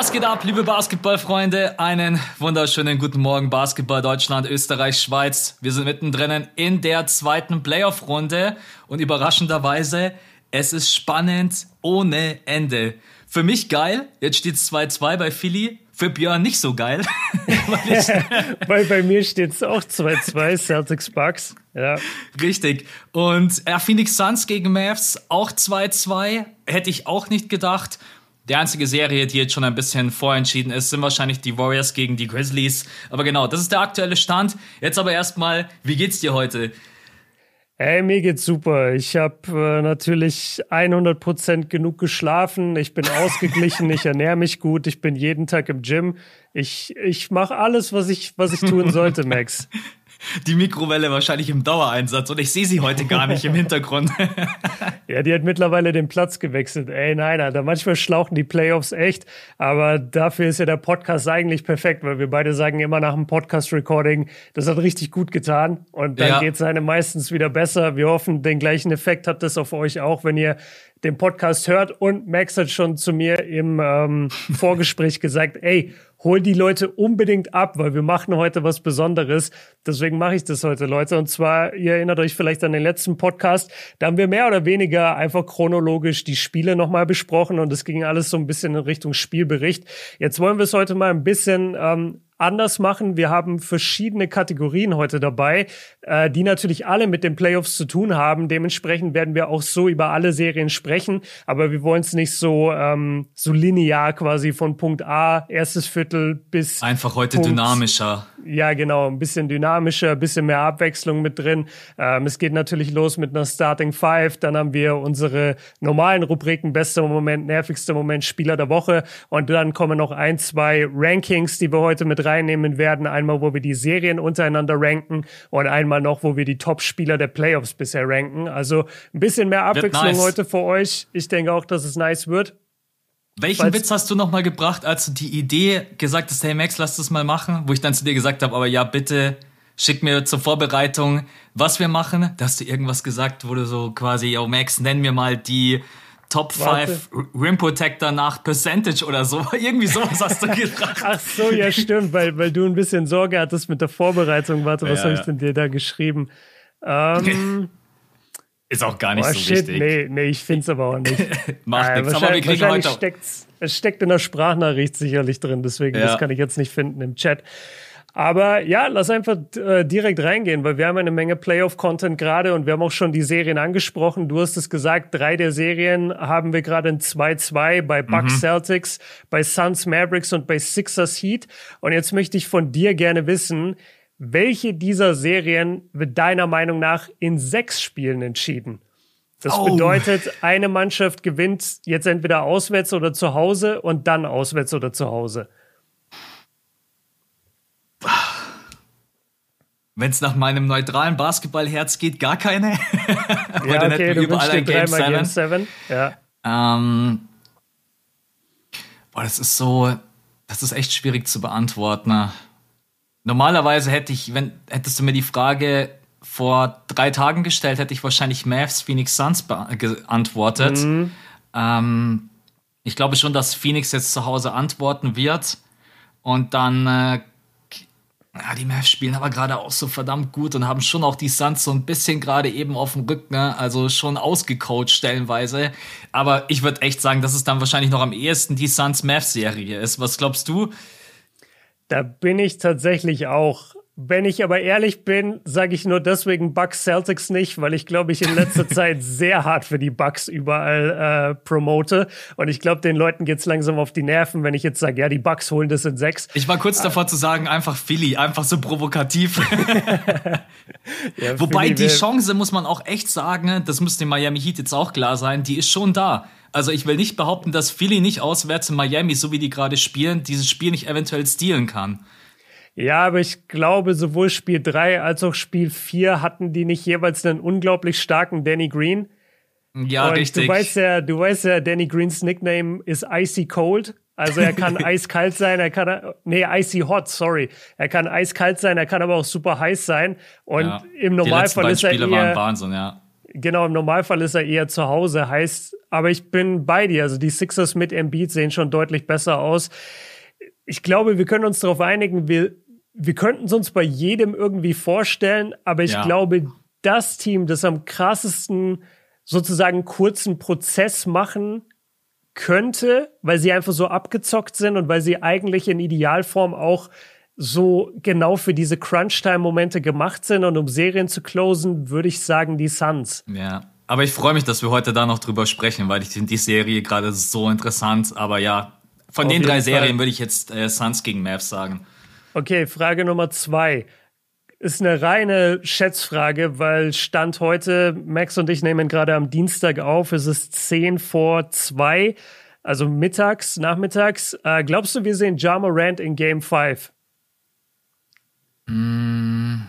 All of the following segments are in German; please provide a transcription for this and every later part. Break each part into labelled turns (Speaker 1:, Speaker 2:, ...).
Speaker 1: Was geht ab, liebe Basketballfreunde? Einen wunderschönen guten Morgen, Basketball Deutschland, Österreich, Schweiz. Wir sind mittendrin in der zweiten Playoff-Runde und überraschenderweise, es ist spannend ohne Ende. Für mich geil, jetzt steht es 2-2 bei Philly. Für Björn nicht so geil.
Speaker 2: weil, weil, bei mir steht es auch 2-2, Celtics Bucks. Ja.
Speaker 1: Richtig. Und äh, Phoenix Suns gegen Mavs auch 2-2. Hätte ich auch nicht gedacht. Die einzige Serie, die jetzt schon ein bisschen vorentschieden ist, sind wahrscheinlich die Warriors gegen die Grizzlies. Aber genau, das ist der aktuelle Stand. Jetzt aber erstmal, wie geht's dir heute?
Speaker 2: Hey, mir geht's super. Ich habe äh, natürlich 100% genug geschlafen. Ich bin ausgeglichen, ich ernähre mich gut, ich bin jeden Tag im Gym. Ich, ich mache alles, was ich, was ich tun sollte, Max.
Speaker 1: Die Mikrowelle wahrscheinlich im Dauereinsatz und ich sehe sie heute gar nicht im Hintergrund.
Speaker 2: ja, die hat mittlerweile den Platz gewechselt. Ey, nein, Alter, manchmal schlauchen die Playoffs echt, aber dafür ist ja der Podcast eigentlich perfekt, weil wir beide sagen immer nach dem Podcast-Recording, das hat richtig gut getan und dann ja. geht es einem meistens wieder besser. Wir hoffen, den gleichen Effekt hat das auf euch auch, wenn ihr den Podcast hört und Max hat schon zu mir im ähm, Vorgespräch gesagt, ey, hol die Leute unbedingt ab, weil wir machen heute was Besonderes. Deswegen mache ich das heute, Leute. Und zwar, ihr erinnert euch vielleicht an den letzten Podcast, da haben wir mehr oder weniger einfach chronologisch die Spiele nochmal besprochen und es ging alles so ein bisschen in Richtung Spielbericht. Jetzt wollen wir es heute mal ein bisschen ähm, anders machen. Wir haben verschiedene Kategorien heute dabei, äh, die natürlich alle mit den Playoffs zu tun haben. Dementsprechend werden wir auch so über alle Serien sprechen, aber wir wollen es nicht so, ähm, so linear quasi von Punkt A, erstes Viertel bis.
Speaker 1: Einfach heute Punkt, dynamischer.
Speaker 2: Ja, genau, ein bisschen dynamischer, ein bisschen mehr Abwechslung mit drin. Ähm, es geht natürlich los mit einer Starting Five, dann haben wir unsere normalen Rubriken, bester Moment, nervigster Moment, Spieler der Woche und dann kommen noch ein, zwei Rankings, die wir heute mit reinnehmen werden. Einmal, wo wir die Serien untereinander ranken und einmal noch, wo wir die Top-Spieler der Playoffs bisher ranken. Also ein bisschen mehr Abwechslung nice. heute für euch. Ich denke auch, dass es nice wird.
Speaker 1: Welchen Weil's Witz hast du noch mal gebracht, als du die Idee gesagt hast, hey Max, lass das mal machen? Wo ich dann zu dir gesagt habe, aber ja, bitte schick mir zur Vorbereitung, was wir machen. Da hast du irgendwas gesagt, wo du so quasi, oh Max, nenn mir mal die Top 5 Rim Protector nach Percentage oder so. Irgendwie sowas hast du gesagt.
Speaker 2: Ach so, ja, stimmt, weil, weil du ein bisschen Sorge hattest mit der Vorbereitung. Warte, was ja, habe ich denn dir da geschrieben? Ähm,
Speaker 1: Ist auch gar nicht oh, so shit, wichtig.
Speaker 2: Nee, nee, ich finde es aber auch nicht.
Speaker 1: Macht äh, nichts, aber wir kriegen heute
Speaker 2: Es steckt in der Sprachnachricht sicherlich drin, deswegen, ja. das kann ich jetzt nicht finden im Chat. Aber ja, lass einfach äh, direkt reingehen, weil wir haben eine Menge Playoff-Content gerade und wir haben auch schon die Serien angesprochen. Du hast es gesagt, drei der Serien haben wir gerade in 2-2 bei Bucks mhm. Celtics, bei Suns Mavericks und bei Sixers Heat. Und jetzt möchte ich von dir gerne wissen, welche dieser Serien wird deiner Meinung nach in sechs Spielen entschieden? Das oh. bedeutet, eine Mannschaft gewinnt jetzt entweder auswärts oder zu Hause und dann auswärts oder zu Hause.
Speaker 1: Wenn es nach meinem neutralen Basketballherz geht, gar keine.
Speaker 2: ja, okay, du überall ein Game 7. Game 7. Ja.
Speaker 1: Ähm, boah, das ist so, das ist echt schwierig zu beantworten. Normalerweise hätte ich, wenn hättest du mir die Frage vor drei Tagen gestellt, hätte ich wahrscheinlich Mavs Phoenix Suns beantwortet. Mhm. Ähm, ich glaube schon, dass Phoenix jetzt zu Hause antworten wird. Und dann äh, ja, die Mavs spielen aber gerade auch so verdammt gut und haben schon auch die Suns so ein bisschen gerade eben auf dem Rücken, ne? also schon ausgecoacht stellenweise. Aber ich würde echt sagen, dass es dann wahrscheinlich noch am ehesten die Suns-Mavs-Serie ist. Was glaubst du?
Speaker 2: Da bin ich tatsächlich auch wenn ich aber ehrlich bin, sage ich nur deswegen Bucks Celtics nicht, weil ich glaube, ich in letzter Zeit sehr hart für die Bucks überall äh, promote. Und ich glaube, den Leuten geht's langsam auf die Nerven, wenn ich jetzt sage, ja, die Bucks holen das in sechs.
Speaker 1: Ich war kurz davor zu sagen, einfach Philly, einfach so provokativ. ja, Wobei Philly die Chance, muss man auch echt sagen, das müsste Miami Heat jetzt auch klar sein, die ist schon da. Also ich will nicht behaupten, dass Philly nicht auswärts in Miami, so wie die gerade spielen, dieses Spiel nicht eventuell stehlen kann.
Speaker 2: Ja, aber ich glaube, sowohl Spiel 3 als auch Spiel 4 hatten die nicht jeweils einen unglaublich starken Danny Green.
Speaker 1: Ja, Und richtig.
Speaker 2: Du weißt ja, du weißt ja, Danny Greens Nickname ist Icy Cold. Also er kann eiskalt sein, er kann, nee, icy hot, sorry. Er kann eiskalt sein, er kann aber auch super heiß sein. Und ja, im Normalfall ist er eher,
Speaker 1: Wahnsinn, ja.
Speaker 2: Genau, im Normalfall ist er eher zu Hause, heißt, aber ich bin bei dir. Also die Sixers mit Embiid sehen schon deutlich besser aus. Ich glaube, wir können uns darauf einigen, wir, wir könnten es uns bei jedem irgendwie vorstellen, aber ich ja. glaube, das Team, das am krassesten sozusagen kurzen Prozess machen könnte, weil sie einfach so abgezockt sind und weil sie eigentlich in Idealform auch so genau für diese Crunch-Time-Momente gemacht sind und um Serien zu closen, würde ich sagen, die Suns.
Speaker 1: Ja, aber ich freue mich, dass wir heute da noch drüber sprechen, weil ich finde die Serie gerade so interessant. Aber ja, von Auf den drei Serien würde ich jetzt äh, Suns gegen Mavs sagen.
Speaker 2: Okay, Frage Nummer zwei. Ist eine reine Schätzfrage, weil Stand heute, Max und ich nehmen gerade am Dienstag auf, es ist 10 vor 2, also mittags, nachmittags. Äh, glaubst du, wir sehen Jama Rand in Game 5?
Speaker 1: Mm.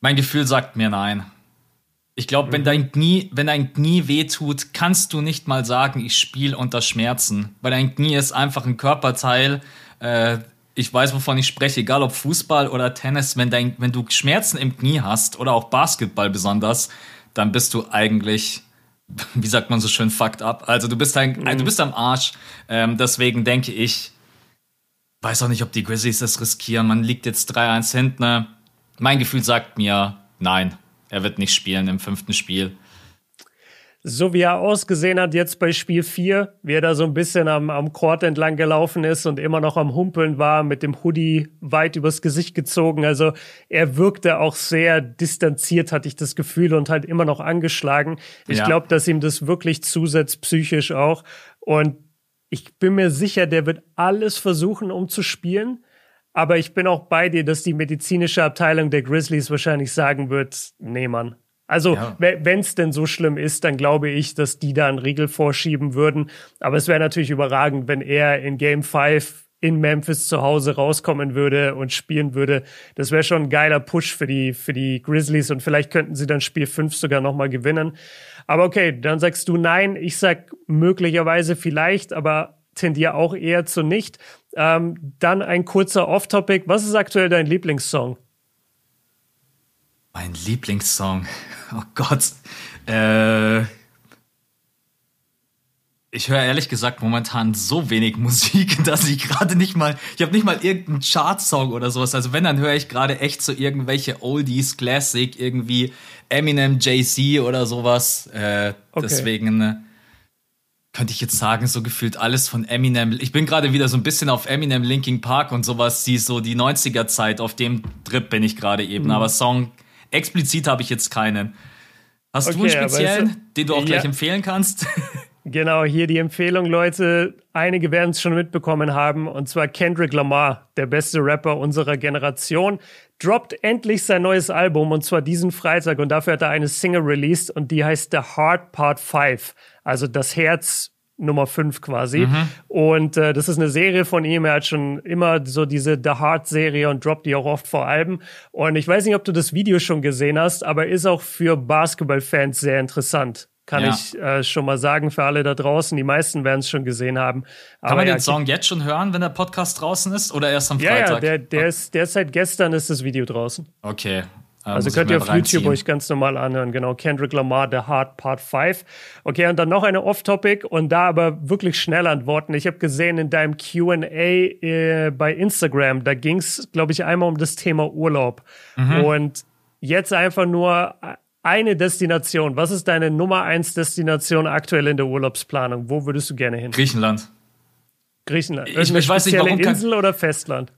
Speaker 1: Mein Gefühl sagt mir nein. Ich glaube, mhm. wenn dein Knie, wenn dein Knie wehtut, kannst du nicht mal sagen, ich spiele unter Schmerzen, weil dein Knie ist einfach ein Körperteil. Äh, ich weiß, wovon ich spreche, egal ob Fußball oder Tennis. Wenn dein, wenn du Schmerzen im Knie hast oder auch Basketball besonders, dann bist du eigentlich, wie sagt man so schön, fucked up. Also du bist ein, mhm. du bist am Arsch. Ähm, deswegen denke ich, weiß auch nicht, ob die Grizzlies das riskieren. Man liegt jetzt 3-1 hinten. Mein Gefühl sagt mir, nein, er wird nicht spielen im fünften Spiel.
Speaker 2: So wie er ausgesehen hat jetzt bei Spiel 4, wie er da so ein bisschen am, am Court entlang gelaufen ist und immer noch am Humpeln war, mit dem Hoodie weit übers Gesicht gezogen. Also er wirkte auch sehr distanziert, hatte ich das Gefühl, und halt immer noch angeschlagen. Ich ja. glaube, dass ihm das wirklich zusetzt, psychisch auch. Und ich bin mir sicher, der wird alles versuchen, um zu spielen. Aber ich bin auch bei dir, dass die medizinische Abteilung der Grizzlies wahrscheinlich sagen wird, nee, Mann. Also, ja. wenn es denn so schlimm ist, dann glaube ich, dass die da einen Riegel vorschieben würden. Aber es wäre natürlich überragend, wenn er in Game 5 in Memphis zu Hause rauskommen würde und spielen würde. Das wäre schon ein geiler Push für die, für die Grizzlies und vielleicht könnten sie dann Spiel 5 sogar nochmal gewinnen. Aber okay, dann sagst du nein. Ich sag möglicherweise vielleicht, aber tendiere auch eher zu nicht. Ähm, dann ein kurzer Off-Topic. Was ist aktuell dein Lieblingssong?
Speaker 1: Mein Lieblingssong. Oh Gott. Äh, ich höre ehrlich gesagt momentan so wenig Musik, dass ich gerade nicht mal, ich habe nicht mal irgendeinen Chart-Song oder sowas. Also wenn, dann höre ich gerade echt so irgendwelche Oldies, Classic, irgendwie Eminem, Jay-Z oder sowas. Äh, okay. Deswegen äh, könnte ich jetzt sagen, so gefühlt alles von Eminem. Ich bin gerade wieder so ein bisschen auf Eminem, Linking Park und sowas, die so die 90er Zeit, auf dem Trip bin ich gerade eben. Mhm. Aber Song explizit habe ich jetzt keinen. Hast okay, du einen speziellen, den du auch gleich ja. empfehlen kannst?
Speaker 2: Genau, hier die Empfehlung, Leute. Einige werden es schon mitbekommen haben. Und zwar Kendrick Lamar, der beste Rapper unserer Generation, droppt endlich sein neues Album. Und zwar diesen Freitag. Und dafür hat er eine Single released. Und die heißt The Heart Part 5. Also das Herz Nummer 5 quasi. Mhm. Und äh, das ist eine Serie von ihm. Er hat schon immer so diese The Heart-Serie und droppt die auch oft vor Alben. Und ich weiß nicht, ob du das Video schon gesehen hast, aber ist auch für Basketball-Fans sehr interessant kann ja. ich äh, schon mal sagen für alle da draußen. Die meisten werden es schon gesehen haben.
Speaker 1: Kann man ja, den Song jetzt schon hören, wenn der Podcast draußen ist oder erst am Freitag?
Speaker 2: Ja, ja der, der, ist, der ist seit gestern ist das Video draußen.
Speaker 1: Okay.
Speaker 2: Äh, also könnt ihr auf YouTube euch ganz normal anhören. Genau, Kendrick Lamar, The Heart Part 5. Okay, und dann noch eine Off-Topic und da aber wirklich schnell antworten. Ich habe gesehen in deinem Q&A äh, bei Instagram, da ging es, glaube ich, einmal um das Thema Urlaub. Mhm. Und jetzt einfach nur eine Destination. Was ist deine Nummer eins Destination aktuell in der Urlaubsplanung? Wo würdest du gerne hin?
Speaker 1: Griechenland.
Speaker 2: Griechenland. Ich, ich weiß nicht, warum Insel oder Festland?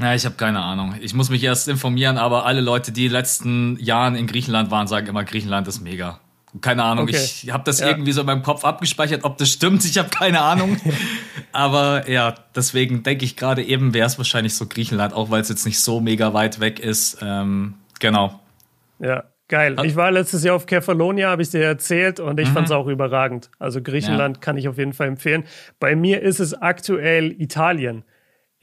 Speaker 1: Ja, ich habe keine Ahnung. Ich muss mich erst informieren, aber alle Leute, die in den letzten Jahren in Griechenland waren, sagen immer, Griechenland ist mega. Keine Ahnung, okay. ich habe das ja. irgendwie so in meinem Kopf abgespeichert, ob das stimmt, ich habe keine Ahnung. aber ja, deswegen denke ich gerade eben wäre es wahrscheinlich so Griechenland, auch weil es jetzt nicht so mega weit weg ist. Ähm, genau.
Speaker 2: Ja, Geil. Ich war letztes Jahr auf Kefalonia, habe ich dir erzählt, und ich mhm. fand es auch überragend. Also Griechenland ja. kann ich auf jeden Fall empfehlen. Bei mir ist es aktuell Italien.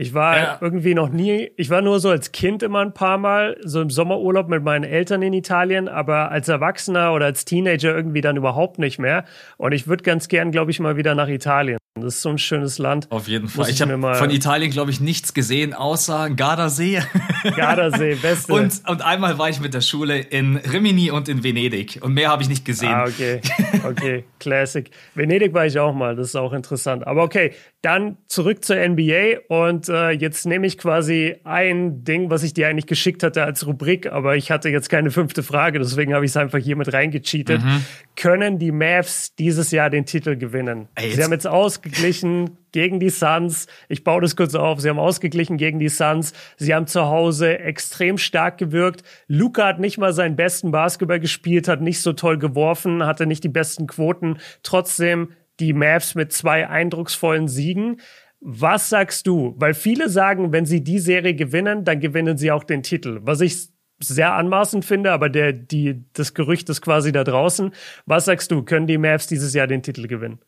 Speaker 2: Ich war ja. irgendwie noch nie, ich war nur so als Kind immer ein paar Mal, so im Sommerurlaub mit meinen Eltern in Italien, aber als Erwachsener oder als Teenager irgendwie dann überhaupt nicht mehr. Und ich würde ganz gern, glaube ich, mal wieder nach Italien. Das ist so ein schönes Land.
Speaker 1: Auf jeden Fall. ich, ich habe von Italien, glaube ich, nichts gesehen, außer Gardasee.
Speaker 2: Gardasee, beste.
Speaker 1: Und, und einmal war ich mit der Schule in Rimini und in Venedig. Und mehr habe ich nicht gesehen.
Speaker 2: Ah, okay. Okay, Classic. Venedig war ich auch mal, das ist auch interessant. Aber okay, dann zurück zur NBA. Und äh, jetzt nehme ich quasi ein Ding, was ich dir eigentlich geschickt hatte als Rubrik, aber ich hatte jetzt keine fünfte Frage, deswegen habe ich es einfach hier mit reingecheatet. Mhm. Können die Mavs dieses Jahr den Titel gewinnen? Ey, Sie haben jetzt ausgeglichen gegen die Suns. Ich baue das kurz auf. Sie haben ausgeglichen gegen die Suns. Sie haben zu Hause extrem stark gewirkt. Luca hat nicht mal seinen besten Basketball gespielt, hat nicht so toll geworfen, hatte nicht die besten Quoten. Trotzdem die Mavs mit zwei eindrucksvollen Siegen. Was sagst du? Weil viele sagen, wenn sie die Serie gewinnen, dann gewinnen sie auch den Titel. Was ich sehr anmaßend finde, aber der, die, das Gerücht ist quasi da draußen. Was sagst du? Können die Mavs dieses Jahr den Titel gewinnen?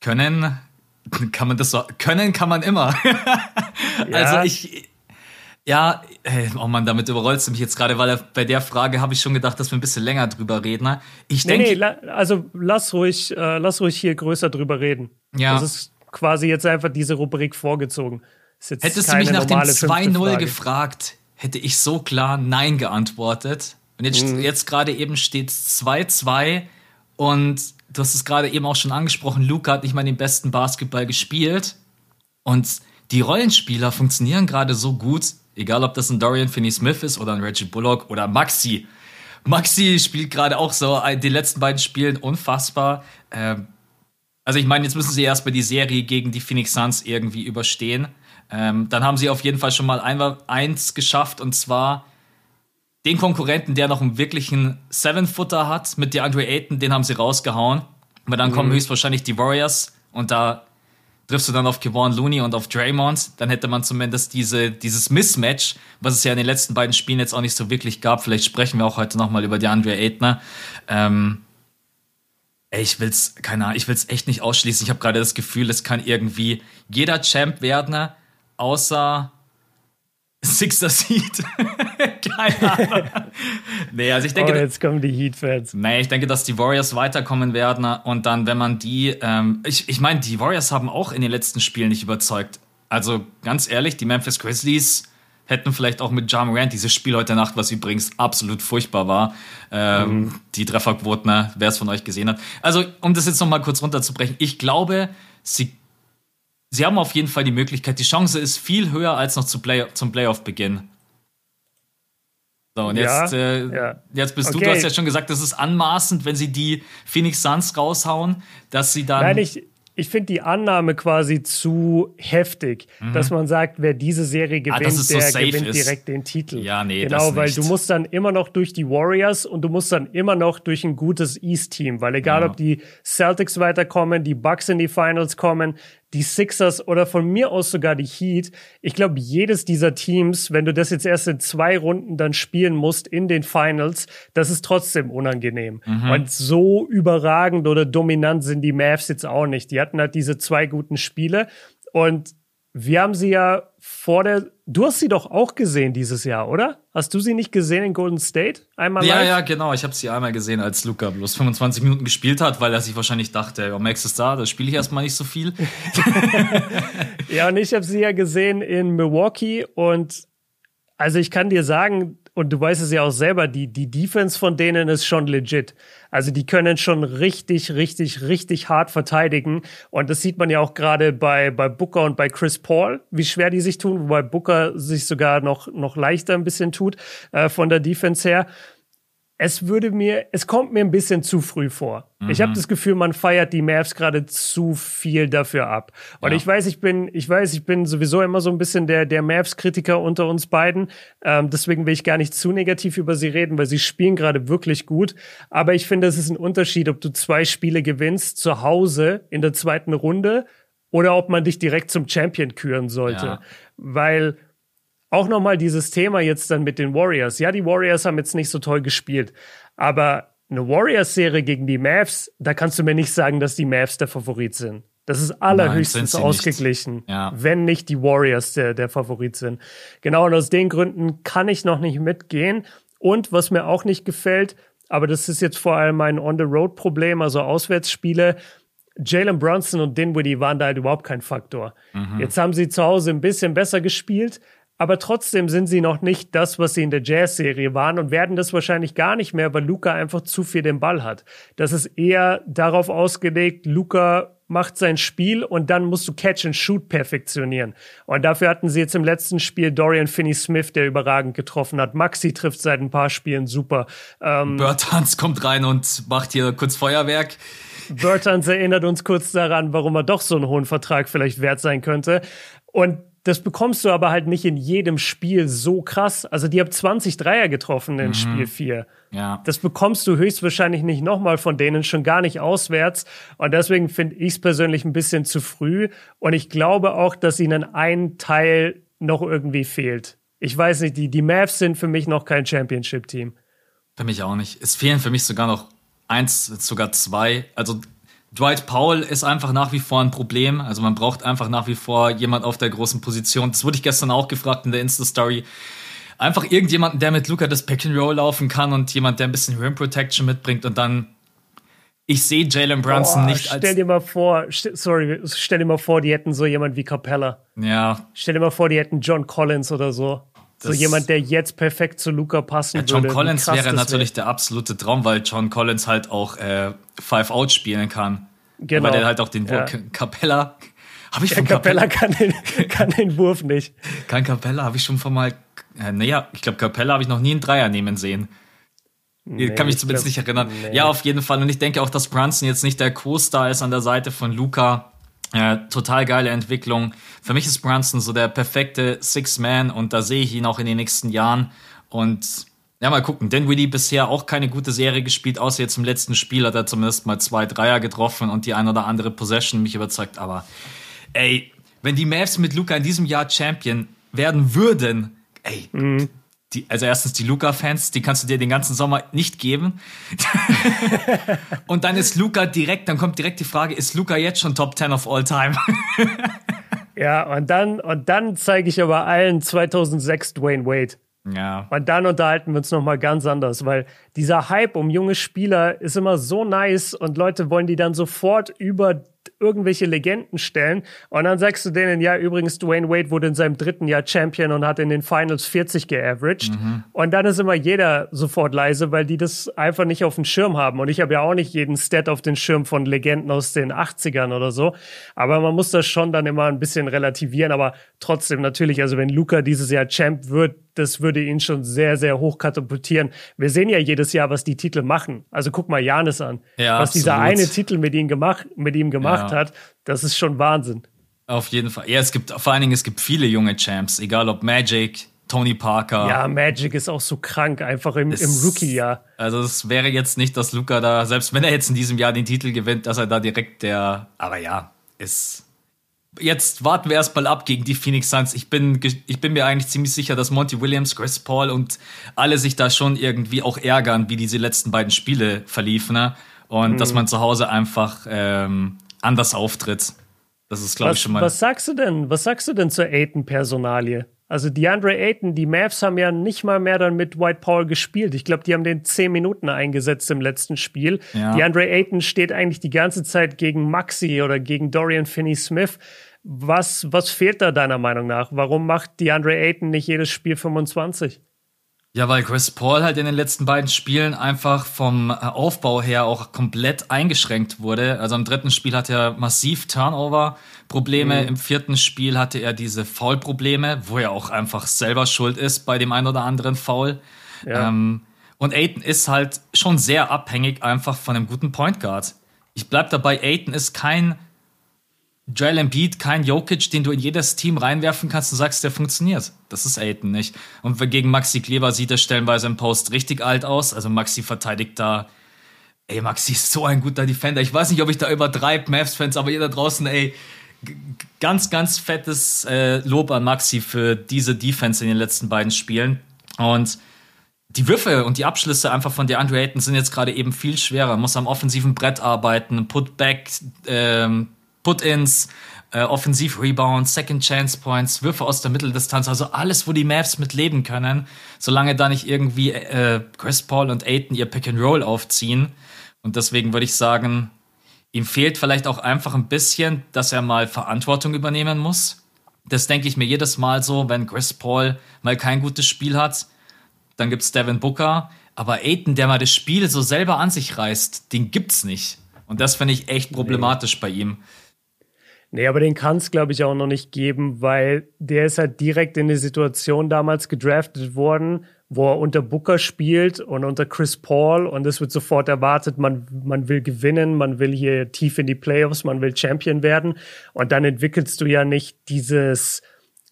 Speaker 1: Können, kann man das so, können kann man immer. ja. Also ich, ja, oh Mann, damit überrollst du mich jetzt gerade, weil bei der Frage habe ich schon gedacht, dass wir ein bisschen länger drüber reden. Ne? Ich nee, denke,
Speaker 2: nee, also lass ruhig, äh, lass ruhig hier größer drüber reden. Ja. Das ist quasi jetzt einfach diese Rubrik vorgezogen.
Speaker 1: Hättest du mich nach dem 2-0 gefragt, hätte ich so klar Nein geantwortet. Und jetzt, mhm. jetzt gerade eben steht 2-2 und du hast es gerade eben auch schon angesprochen, Luca hat nicht mal den besten Basketball gespielt. Und die Rollenspieler funktionieren gerade so gut, egal ob das ein Dorian Finney-Smith ist oder ein Reggie Bullock oder Maxi. Maxi spielt gerade auch so die letzten beiden Spielen unfassbar. Ähm, also ich meine, jetzt müssen sie erstmal die Serie gegen die Phoenix Suns irgendwie überstehen. Ähm, dann haben sie auf jeden Fall schon mal einmal eins geschafft und zwar den Konkurrenten, der noch einen wirklichen Seven-Footer hat, mit DeAndre Ayton, den haben sie rausgehauen. Aber dann mhm. kommen höchstwahrscheinlich die Warriors und da triffst du dann auf Kevon Looney und auf Draymond, dann hätte man zumindest diese, dieses Mismatch, was es ja in den letzten beiden Spielen jetzt auch nicht so wirklich gab. Vielleicht sprechen wir auch heute nochmal über DeAndre Ayton. Ähm, ey, ich will's, keine Ahnung, ich will's echt nicht ausschließen. Ich habe gerade das Gefühl, es kann irgendwie jeder Champ werden, außer Sixter Seed. Keine Ahnung. nee, also ich denke.
Speaker 2: Oh, jetzt kommen die Heat-Fans.
Speaker 1: Nee, ich denke, dass die Warriors weiterkommen werden. Und dann, wenn man die. Ähm, ich ich meine, die Warriors haben auch in den letzten Spielen nicht überzeugt. Also ganz ehrlich, die Memphis Grizzlies hätten vielleicht auch mit John Morant dieses Spiel heute Nacht, was übrigens absolut furchtbar war, ähm, mhm. die Trefferquoten, ne, wer es von euch gesehen hat. Also, um das jetzt nochmal kurz runterzubrechen, ich glaube, sie sie haben auf jeden Fall die Möglichkeit. Die Chance ist viel höher als noch zu Play zum Playoff-Beginn. So, und jetzt, ja, äh, ja. jetzt bist okay. du, du hast ja schon gesagt, das ist anmaßend, wenn sie die Phoenix Suns raushauen, dass sie dann.
Speaker 2: Nein, ich, ich finde die Annahme quasi zu heftig, mhm. dass man sagt, wer diese Serie ah, gewinnt, ah, der so gewinnt ist. direkt den Titel.
Speaker 1: Ja, nee,
Speaker 2: genau, weil du musst dann immer noch durch die Warriors und du musst dann immer noch durch ein gutes East-Team, weil egal, ja. ob die Celtics weiterkommen, die Bucks in die Finals kommen, die Sixers oder von mir aus sogar die Heat. Ich glaube, jedes dieser Teams, wenn du das jetzt erst in zwei Runden dann spielen musst in den Finals, das ist trotzdem unangenehm. Mhm. Und so überragend oder dominant sind die Mavs jetzt auch nicht. Die hatten halt diese zwei guten Spiele und wir haben sie ja vor der. Du hast sie doch auch gesehen dieses Jahr, oder? Hast du sie nicht gesehen in Golden State? Einmal
Speaker 1: Ja, live? ja, genau. Ich habe sie einmal gesehen, als Luca bloß 25 Minuten gespielt hat, weil er sich wahrscheinlich dachte, oh, Max ist da, da spiele ich erstmal nicht so viel.
Speaker 2: ja, und ich habe sie ja gesehen in Milwaukee und also ich kann dir sagen, und du weißt es ja auch selber, die, die Defense von denen ist schon legit. Also die können schon richtig, richtig, richtig hart verteidigen. Und das sieht man ja auch gerade bei, bei Booker und bei Chris Paul, wie schwer die sich tun, wobei Booker sich sogar noch, noch leichter ein bisschen tut äh, von der Defense her es würde mir, es kommt mir ein bisschen zu früh vor. Mhm. Ich habe das Gefühl, man feiert die Mavs gerade zu viel dafür ab. Und ja. ich weiß, ich bin, ich weiß, ich bin sowieso immer so ein bisschen der der Mavs-Kritiker unter uns beiden. Ähm, deswegen will ich gar nicht zu negativ über sie reden, weil sie spielen gerade wirklich gut. Aber ich finde, es ist ein Unterschied, ob du zwei Spiele gewinnst zu Hause in der zweiten Runde oder ob man dich direkt zum Champion küren sollte, ja. weil auch nochmal dieses Thema jetzt dann mit den Warriors. Ja, die Warriors haben jetzt nicht so toll gespielt, aber eine Warriors-Serie gegen die Mavs, da kannst du mir nicht sagen, dass die Mavs der Favorit sind. Das ist allerhöchstens Nein, ausgeglichen, ja. wenn nicht die Warriors der, der Favorit sind. Genau, und aus den Gründen kann ich noch nicht mitgehen. Und was mir auch nicht gefällt, aber das ist jetzt vor allem ein On-the-Road-Problem, also Auswärtsspiele, Jalen Brunson und Dinwiddie waren da halt überhaupt kein Faktor. Mhm. Jetzt haben sie zu Hause ein bisschen besser gespielt, aber trotzdem sind sie noch nicht das, was sie in der Jazz-Serie waren und werden das wahrscheinlich gar nicht mehr, weil Luca einfach zu viel den Ball hat. Das ist eher darauf ausgelegt, Luca macht sein Spiel und dann musst du Catch and Shoot perfektionieren. Und dafür hatten sie jetzt im letzten Spiel Dorian Finney-Smith, der überragend getroffen hat. Maxi trifft seit ein paar Spielen super.
Speaker 1: Ähm, Bertans kommt rein und macht hier kurz Feuerwerk.
Speaker 2: Bertans erinnert uns kurz daran, warum er doch so einen hohen Vertrag vielleicht wert sein könnte. Und das bekommst du aber halt nicht in jedem Spiel so krass. Also die haben 20 Dreier getroffen in mhm. Spiel 4. Ja. Das bekommst du höchstwahrscheinlich nicht nochmal von denen, schon gar nicht auswärts. Und deswegen finde ich es persönlich ein bisschen zu früh. Und ich glaube auch, dass ihnen ein Teil noch irgendwie fehlt. Ich weiß nicht, die, die Mavs sind für mich noch kein Championship-Team.
Speaker 1: Für mich auch nicht. Es fehlen für mich sogar noch eins, sogar zwei. Also Dwight Powell ist einfach nach wie vor ein Problem. Also man braucht einfach nach wie vor jemand auf der großen Position. Das wurde ich gestern auch gefragt in der Insta-Story. Einfach irgendjemanden, der mit Luca das Pack and Roll laufen kann und jemand, der ein bisschen Rim Protection mitbringt und dann ich sehe Jalen Brunson Boah, nicht
Speaker 2: als. Stell dir mal vor, sorry, stell dir mal vor, die hätten so jemand wie Capella.
Speaker 1: Ja.
Speaker 2: Stell dir mal vor, die hätten John Collins oder so. So jemand, der jetzt perfekt zu Luca passen ja,
Speaker 1: John
Speaker 2: würde.
Speaker 1: John Collins wäre natürlich wär. der absolute Traum, weil John Collins halt auch äh, Five Out spielen kann. Genau. Weil der halt auch den Wurf. Ja. Capella.
Speaker 2: Habe ich ja, von Capella, Capella kann, den, kann den Wurf nicht.
Speaker 1: Kann Capella, habe ich schon von mal. Äh, naja, ich glaube, Capella habe ich noch nie einen Dreier nehmen sehen. Nee, kann mich zumindest glaub, nicht erinnern. Nee. Ja, auf jeden Fall. Und ich denke auch, dass Brunson jetzt nicht der Co-Star ist an der Seite von Luca. Äh, total geile Entwicklung. Für mich ist Brunson so der perfekte Six-Man und da sehe ich ihn auch in den nächsten Jahren. Und ja, mal gucken. Dinwiddie bisher auch keine gute Serie gespielt, außer jetzt im letzten Spiel hat er zumindest mal zwei Dreier getroffen und die ein oder andere Possession mich überzeugt. Aber ey, wenn die Mavs mit Luca in diesem Jahr Champion werden würden, ey, mhm. Die, also erstens die Luca-Fans, die kannst du dir den ganzen Sommer nicht geben. und dann ist Luca direkt, dann kommt direkt die Frage, ist Luca jetzt schon Top 10 of all time?
Speaker 2: ja, und dann, und dann zeige ich aber allen 2006 Dwayne Wade.
Speaker 1: Ja.
Speaker 2: Und dann unterhalten wir uns nochmal ganz anders, weil dieser Hype um junge Spieler ist immer so nice und Leute wollen die dann sofort über irgendwelche Legenden stellen. Und dann sagst du denen, ja, übrigens, Dwayne Wade wurde in seinem dritten Jahr Champion und hat in den Finals 40 geaveraged. Mhm. Und dann ist immer jeder sofort leise, weil die das einfach nicht auf dem Schirm haben. Und ich habe ja auch nicht jeden Stat auf den Schirm von Legenden aus den 80ern oder so. Aber man muss das schon dann immer ein bisschen relativieren. Aber trotzdem natürlich, also wenn Luca dieses Jahr Champ wird, das würde ihn schon sehr, sehr hoch katapultieren. Wir sehen ja jedes Jahr, was die Titel machen. Also guck mal Janis an. Ja, was absolut. dieser eine Titel mit ihm gemacht, mit ihm gemacht ja. hat, das ist schon Wahnsinn.
Speaker 1: Auf jeden Fall. Ja, es gibt vor allen Dingen, es gibt viele junge Champs, egal ob Magic, Tony Parker.
Speaker 2: Ja, Magic ist auch so krank, einfach im, im Rookie-Jahr.
Speaker 1: Also es wäre jetzt nicht, dass Luca da, selbst wenn er jetzt in diesem Jahr den Titel gewinnt, dass er da direkt der, aber ja, ist jetzt warten wir erstmal ab gegen die Phoenix Suns. Ich bin, ich bin mir eigentlich ziemlich sicher, dass Monty Williams, Chris Paul und alle sich da schon irgendwie auch ärgern, wie diese letzten beiden Spiele verliefen. Ne? Und mhm. dass man zu Hause einfach ähm, anders auftritt. Das ist, glaube ich, schon mal.
Speaker 2: Was sagst du denn? Was sagst du denn zur Aiton-Personalie? Also DeAndre Ayton, die Mavs haben ja nicht mal mehr dann mit White Paul gespielt. Ich glaube, die haben den zehn Minuten eingesetzt im letzten Spiel. Ja. DeAndre Ayton steht eigentlich die ganze Zeit gegen Maxi oder gegen Dorian Finney-Smith. Was, was fehlt da deiner Meinung nach? Warum macht DeAndre Ayton nicht jedes Spiel 25?
Speaker 1: Ja, weil Chris Paul halt in den letzten beiden Spielen einfach vom äh, Aufbau her auch komplett eingeschränkt wurde. Also im dritten Spiel hatte er massiv Turnover-Probleme, mhm. im vierten Spiel hatte er diese Foul-Probleme, wo er auch einfach selber schuld ist bei dem einen oder anderen Foul. Ja. Ähm, und Aiton ist halt schon sehr abhängig einfach von einem guten Point Guard. Ich bleib dabei, Aiton ist kein Joel Embiid, kein Jokic, den du in jedes Team reinwerfen kannst und sagst, der funktioniert. Das ist Aiden nicht. Und gegen Maxi Kleber sieht er stellenweise im Post richtig alt aus. Also Maxi verteidigt da. Ey, Maxi ist so ein guter Defender. Ich weiß nicht, ob ich da übertreibe, Mavs-Fans, aber ihr da draußen, ey, ganz, ganz fettes äh, Lob an Maxi für diese Defense in den letzten beiden Spielen. Und die Würfe und die Abschlüsse einfach von DeAndre Ayton sind jetzt gerade eben viel schwerer. Muss am offensiven Brett arbeiten, Putback, ähm, Put-ins, äh, Offensiv-Rebounds, Second-Chance-Points, Würfe aus der Mitteldistanz, also alles, wo die Mavs mit leben können, solange da nicht irgendwie äh, Chris Paul und Aiton ihr Pick-and-Roll aufziehen. Und deswegen würde ich sagen, Ihm fehlt vielleicht auch einfach ein bisschen, dass er mal Verantwortung übernehmen muss. Das denke ich mir jedes Mal so, wenn Chris Paul mal kein gutes Spiel hat. Dann gibt es Devin Booker. Aber Aiton, der mal das Spiel so selber an sich reißt, den gibt's nicht. Und das finde ich echt problematisch nee. bei ihm.
Speaker 2: Nee, aber den kann es, glaube ich, auch noch nicht geben, weil der ist halt direkt in die Situation damals gedraftet worden, wo er unter Booker spielt und unter Chris Paul und es wird sofort erwartet, man, man will gewinnen, man will hier tief in die Playoffs, man will Champion werden und dann entwickelst du ja nicht dieses,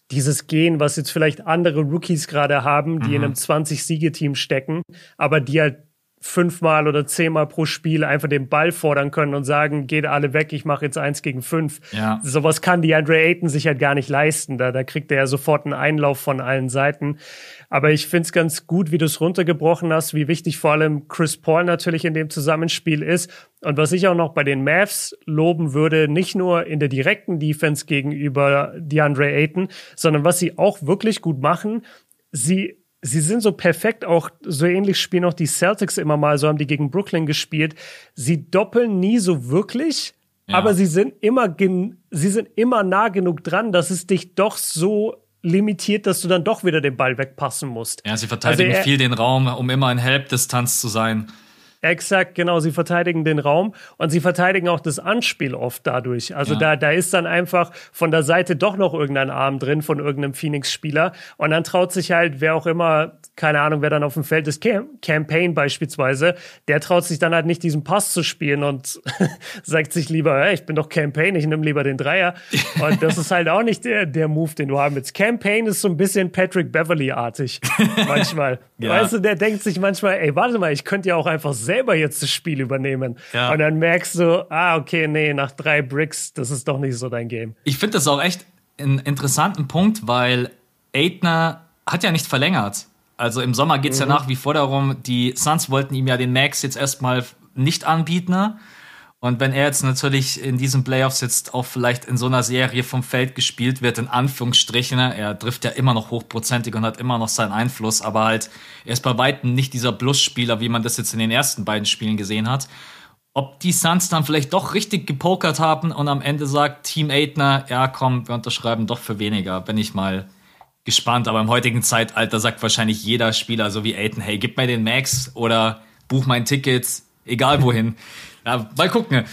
Speaker 2: dieses Gehen, was jetzt vielleicht andere Rookies gerade haben, die mhm. in einem 20-Siege-Team stecken, aber die halt fünfmal oder zehnmal pro Spiel einfach den Ball fordern können und sagen, geht alle weg, ich mache jetzt eins gegen fünf. Ja. Sowas kann die Andre Ayton sich halt gar nicht leisten. Da, da kriegt er ja sofort einen Einlauf von allen Seiten. Aber ich finde es ganz gut, wie du es runtergebrochen hast, wie wichtig vor allem Chris Paul natürlich in dem Zusammenspiel ist. Und was ich auch noch bei den Mavs loben würde, nicht nur in der direkten Defense gegenüber DeAndre Ayton, sondern was sie auch wirklich gut machen, sie sie sind so perfekt, auch so ähnlich spielen auch die Celtics immer mal, so haben die gegen Brooklyn gespielt. Sie doppeln nie so wirklich, ja. aber sie sind immer, sie sind immer nah genug dran, dass es dich doch so limitiert, dass du dann doch wieder den Ball wegpassen musst.
Speaker 1: Ja, sie verteidigen also er, viel den Raum, um immer in Help-Distanz zu sein.
Speaker 2: Exakt, genau. Sie verteidigen den Raum und sie verteidigen auch das Anspiel oft dadurch. Also ja. da, da ist dann einfach von der Seite doch noch irgendein Arm drin von irgendeinem Phoenix-Spieler und dann traut sich halt, wer auch immer, keine Ahnung, wer dann auf dem Feld ist, Cam Campaign beispielsweise, der traut sich dann halt nicht diesen Pass zu spielen und sagt sich lieber, hey, ich bin doch Campaign, ich nehme lieber den Dreier. Und das ist halt auch nicht der, der Move, den du haben willst. Campaign ist so ein bisschen Patrick Beverly-artig manchmal. ja. Weißt du, der denkt sich manchmal, ey, warte mal, ich könnte ja auch einfach selber jetzt das Spiel übernehmen. Ja. Und dann merkst du, ah, okay, nee, nach drei Bricks, das ist doch nicht so dein Game.
Speaker 1: Ich finde das auch echt einen interessanten Punkt, weil Aitner hat ja nicht verlängert. Also im Sommer geht es mhm. ja nach wie vor darum, die Suns wollten ihm ja den Max jetzt erstmal nicht anbieten. Und wenn er jetzt natürlich in diesen Playoffs jetzt auch vielleicht in so einer Serie vom Feld gespielt wird, in Anführungsstrichen, er trifft ja immer noch hochprozentig und hat immer noch seinen Einfluss, aber halt, er ist bei Weitem nicht dieser Plus-Spieler, wie man das jetzt in den ersten beiden Spielen gesehen hat. Ob die Suns dann vielleicht doch richtig gepokert haben und am Ende sagt Team Aitner, ja komm, wir unterschreiben doch für weniger, bin ich mal gespannt. Aber im heutigen Zeitalter sagt wahrscheinlich jeder Spieler, so wie Aiton, hey, gib mir den Max oder buch mein Ticket, egal wohin. Ja, mal gucken.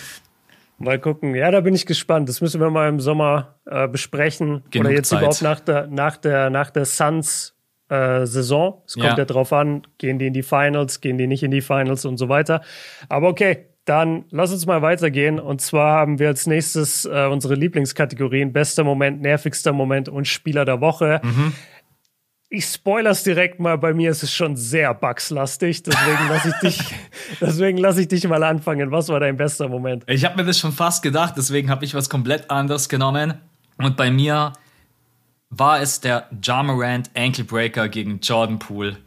Speaker 2: Mal gucken. Ja, da bin ich gespannt. Das müssen wir mal im Sommer äh, besprechen. Genug Oder jetzt Zeit. überhaupt nach der, nach der, nach der Suns äh, Saison. Es kommt ja. ja drauf an, gehen die in die Finals, gehen die nicht in die Finals und so weiter. Aber okay, dann lass uns mal weitergehen. Und zwar haben wir als nächstes äh, unsere Lieblingskategorien: bester Moment, nervigster Moment und Spieler der Woche. Mhm ich spoiler's direkt mal, bei mir ist es schon sehr bugslastig, deswegen lasse ich dich, deswegen lasse ich dich mal anfangen. Was war dein bester Moment?
Speaker 1: Ich habe mir das schon fast gedacht, deswegen habe ich was komplett anderes genommen. Und bei mir war es der Jamarant Ankle Breaker gegen Jordan Poole.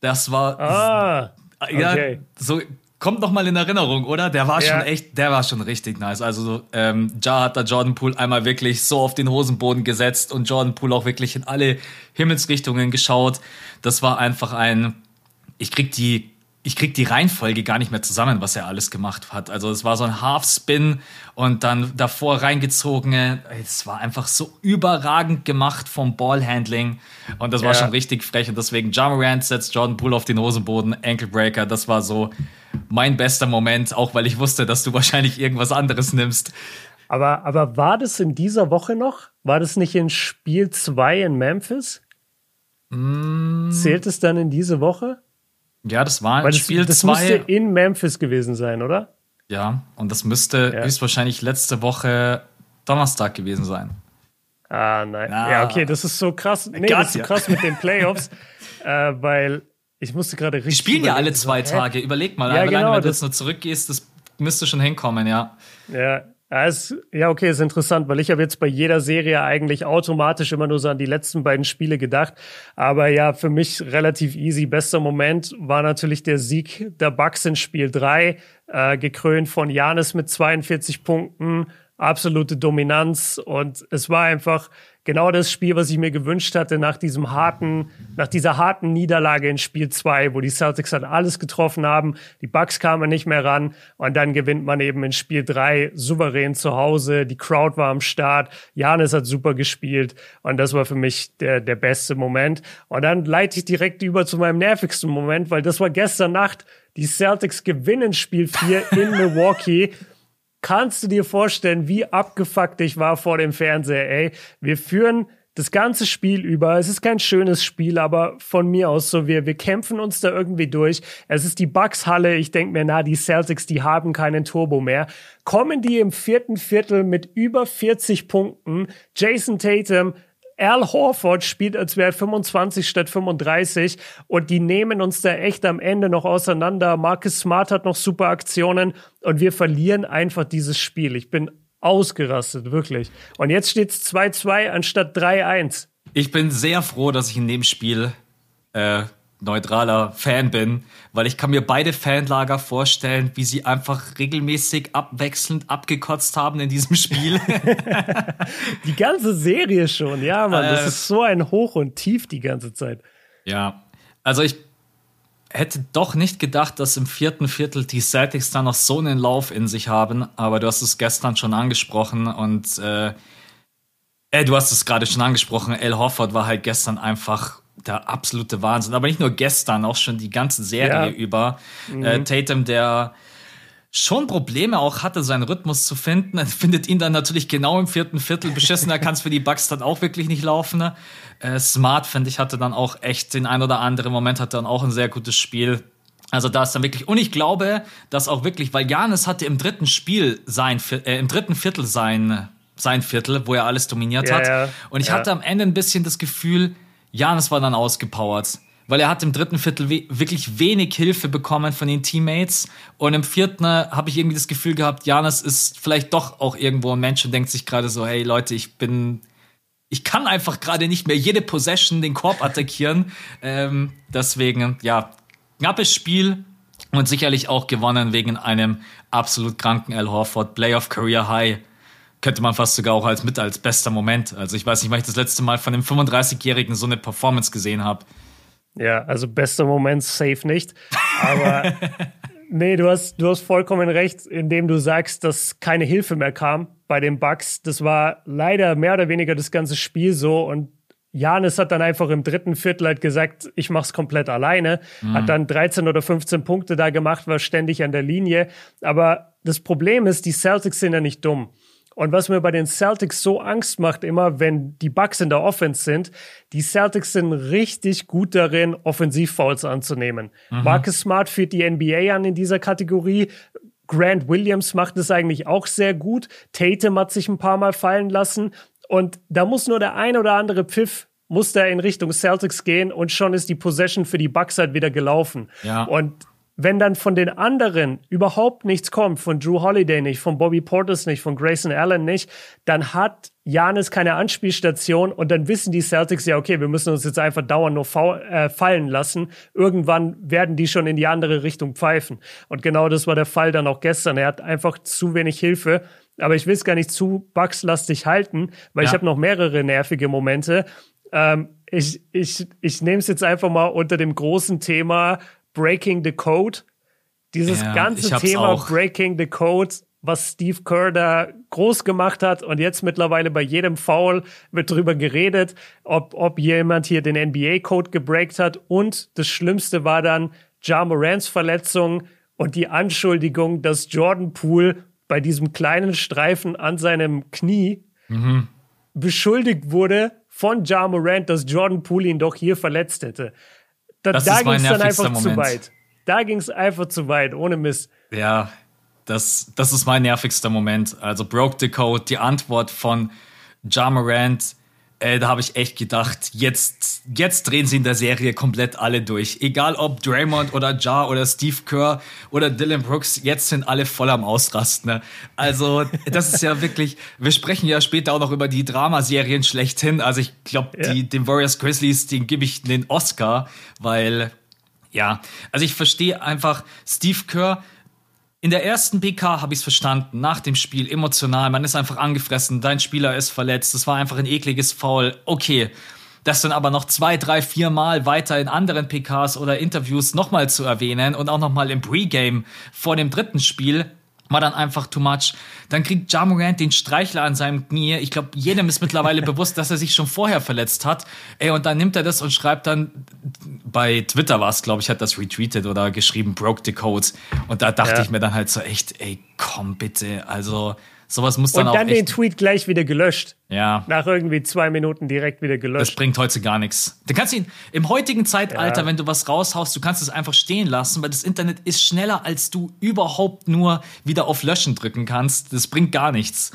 Speaker 1: Das war
Speaker 2: ah, okay. ja,
Speaker 1: so kommt noch mal in Erinnerung, oder? Der war ja. schon echt, der war schon richtig nice. Also ähm, Ja hat da Jordan Poole einmal wirklich so auf den Hosenboden gesetzt und Jordan Poole auch wirklich in alle Himmelsrichtungen geschaut. Das war einfach ein, ich krieg die ich krieg die Reihenfolge gar nicht mehr zusammen, was er alles gemacht hat. Also es war so ein Half-Spin und dann davor reingezogene. Es war einfach so überragend gemacht vom Ballhandling und das ja. war schon richtig frech und deswegen Jamarant setzt Jordan Poole auf den Hosenboden, Ankle Breaker. Das war so mein bester Moment, auch weil ich wusste, dass du wahrscheinlich irgendwas anderes nimmst.
Speaker 2: Aber, aber war das in dieser Woche noch? War das nicht in Spiel 2 in Memphis? Mm. Zählt es dann in diese Woche?
Speaker 1: Ja, das war
Speaker 2: Weil das, Spiel 2. Das zwei. müsste in Memphis gewesen sein, oder?
Speaker 1: Ja, und das müsste ja. höchstwahrscheinlich letzte Woche Donnerstag gewesen sein.
Speaker 2: Ah, nein. Ja, ja okay, das ist so krass. Nee, das ist so krass mit den Playoffs, äh, weil ich musste gerade richtig.
Speaker 1: Die spielen ja alle zwei Tage. Überleg mal, ja, genau, wenn du jetzt nur zurückgehst, das müsste schon hinkommen, ja.
Speaker 2: Ja, ja, ist, ja, okay, ist interessant, weil ich habe jetzt bei jeder Serie eigentlich automatisch immer nur so an die letzten beiden Spiele gedacht. Aber ja, für mich relativ easy. Bester Moment war natürlich der Sieg der Bucks in Spiel 3, äh, gekrönt von Janis mit 42 Punkten, absolute Dominanz. Und es war einfach genau das Spiel, was ich mir gewünscht hatte nach diesem harten, nach dieser harten Niederlage in Spiel 2, wo die Celtics dann alles getroffen haben, die Bucks kamen nicht mehr ran und dann gewinnt man eben in Spiel 3 souverän zu Hause, die Crowd war am Start, Janis hat super gespielt und das war für mich der, der beste Moment. Und dann leite ich direkt über zu meinem nervigsten Moment, weil das war gestern Nacht, die Celtics gewinnen Spiel 4 in Milwaukee kannst du dir vorstellen, wie abgefuckt ich war vor dem Fernseher, ey. Wir führen das ganze Spiel über. Es ist kein schönes Spiel, aber von mir aus so, wir, wir kämpfen uns da irgendwie durch. Es ist die Bucks-Halle. Ich denke mir, na, die Celtics, die haben keinen Turbo mehr. Kommen die im vierten Viertel mit über 40 Punkten. Jason Tatum Al Horford spielt, als wäre 25 statt 35 und die nehmen uns da echt am Ende noch auseinander. Marcus Smart hat noch super Aktionen und wir verlieren einfach dieses Spiel. Ich bin ausgerastet, wirklich. Und jetzt steht es 2-2 anstatt 3-1.
Speaker 1: Ich bin sehr froh, dass ich in dem Spiel äh, neutraler Fan bin, weil ich kann mir beide Fanlager vorstellen, wie sie einfach regelmäßig abwechselnd abgekotzt haben in diesem Spiel.
Speaker 2: die ganze Serie schon, ja, Mann, das äh, ist so ein Hoch und Tief die ganze Zeit.
Speaker 1: Ja, also ich hätte doch nicht gedacht, dass im vierten Viertel die Celtics da noch so einen Lauf in sich haben, aber du hast es gestern schon angesprochen und äh, äh du hast es gerade schon angesprochen, El Hofford war halt gestern einfach der absolute Wahnsinn. Aber nicht nur gestern, auch schon die ganze Serie ja. über. Mhm. Äh, Tatum, der schon Probleme auch hatte, seinen Rhythmus zu finden, findet ihn dann natürlich genau im vierten Viertel beschissen. Da kann es für die Bucks dann auch wirklich nicht laufen. Ne? Äh, Smart, finde ich, hatte dann auch echt den ein oder anderen Moment, hatte dann auch ein sehr gutes Spiel. Also da ist dann wirklich, und ich glaube, dass auch wirklich, weil Janis hatte im dritten Spiel sein, äh, im dritten Viertel sein, sein Viertel, wo er alles dominiert ja, hat. Ja. Und ich ja. hatte am Ende ein bisschen das Gefühl, Janis war dann ausgepowert, weil er hat im dritten Viertel we wirklich wenig Hilfe bekommen von den Teammates. Und im vierten habe ich irgendwie das Gefühl gehabt, Janis ist vielleicht doch auch irgendwo ein Mensch und denkt sich gerade so, hey Leute, ich bin ich kann einfach gerade nicht mehr jede Possession den Korb attackieren. ähm, deswegen, ja, knappes Spiel und sicherlich auch gewonnen wegen einem absolut kranken Al Horford Playoff Career High könnte man fast sogar auch als mit als bester Moment. Also ich weiß nicht, wann ich das letzte Mal von einem 35-Jährigen so eine Performance gesehen habe.
Speaker 2: Ja, also bester Moment safe nicht. Aber nee, du hast, du hast vollkommen recht, indem du sagst, dass keine Hilfe mehr kam bei den Bucks. Das war leider mehr oder weniger das ganze Spiel so und Janis hat dann einfach im dritten Viertel halt gesagt, ich mach's komplett alleine. Mhm. Hat dann 13 oder 15 Punkte da gemacht, war ständig an der Linie. Aber das Problem ist, die Celtics sind ja nicht dumm. Und was mir bei den Celtics so Angst macht, immer wenn die Bucks in der Offense sind, die Celtics sind richtig gut darin, Offensivfouls anzunehmen. Mhm. Marcus Smart führt die NBA an in dieser Kategorie. Grant Williams macht es eigentlich auch sehr gut. Tatum hat sich ein paar Mal fallen lassen. Und da muss nur der ein oder andere Pfiff muss da in Richtung Celtics gehen und schon ist die Possession für die Bucks halt wieder gelaufen. Ja. Und wenn dann von den anderen überhaupt nichts kommt, von Drew Holiday nicht, von Bobby Portis nicht, von Grayson Allen nicht, dann hat Janis keine Anspielstation und dann wissen die Celtics ja, okay, wir müssen uns jetzt einfach dauernd nur äh, fallen lassen. Irgendwann werden die schon in die andere Richtung pfeifen. Und genau das war der Fall dann auch gestern. Er hat einfach zu wenig Hilfe. Aber ich will es gar nicht zu bugslastig halten, weil ja. ich habe noch mehrere nervige Momente. Ähm, ich ich, ich nehme es jetzt einfach mal unter dem großen Thema Breaking the Code. Dieses ja, ganze Thema auch. Breaking the Code, was Steve Kerr da groß gemacht hat und jetzt mittlerweile bei jedem Foul wird drüber geredet, ob, ob jemand hier den NBA-Code gebreakt hat. Und das Schlimmste war dann Ja Morants Verletzung und die Anschuldigung, dass Jordan Poole bei diesem kleinen Streifen an seinem Knie mhm. beschuldigt wurde von Ja Morant, dass Jordan Poole ihn doch hier verletzt hätte. Da, da ging es dann einfach Moment. zu weit. Da ging es einfach zu weit, ohne Mist.
Speaker 1: Ja, das, das ist mein nervigster Moment. Also Broke the Code, die Antwort von Ja Morant, äh, da habe ich echt gedacht, jetzt, jetzt drehen sie in der Serie komplett alle durch. Egal ob Draymond oder Ja oder Steve Kerr oder Dylan Brooks, jetzt sind alle voll am Ausrasten. Ne? Also, das ist ja wirklich, wir sprechen ja später auch noch über die Dramaserien schlechthin. Also ich glaube, ja. den Warriors Grizzlies, den gebe ich den Oscar, weil, ja, also ich verstehe einfach, Steve Kerr, in der ersten PK habe ich es verstanden, nach dem Spiel emotional, man ist einfach angefressen, dein Spieler ist verletzt, es war einfach ein ekliges Foul, okay. Das dann aber noch zwei, drei, vier Mal weiter in anderen PKs oder Interviews nochmal zu erwähnen und auch nochmal im Pre-Game vor dem dritten Spiel, war dann einfach too much. Dann kriegt Jamorant den Streichler an seinem Knie. Ich glaube, jedem ist mittlerweile bewusst, dass er sich schon vorher verletzt hat. Ey, und dann nimmt er das und schreibt dann, bei Twitter war es, glaube ich, hat das retweetet oder geschrieben, broke the code. Und da dachte ja. ich mir dann halt so echt, ey, komm bitte. Also, Sowas muss dann
Speaker 2: Und
Speaker 1: auch. Und
Speaker 2: dann den Tweet gleich wieder gelöscht.
Speaker 1: Ja.
Speaker 2: Nach irgendwie zwei Minuten direkt wieder gelöscht.
Speaker 1: Das bringt heute gar nichts. Du kannst ihn im heutigen Zeitalter, ja. wenn du was raushaust, du kannst es einfach stehen lassen, weil das Internet ist schneller, als du überhaupt nur wieder auf Löschen drücken kannst. Das bringt gar nichts.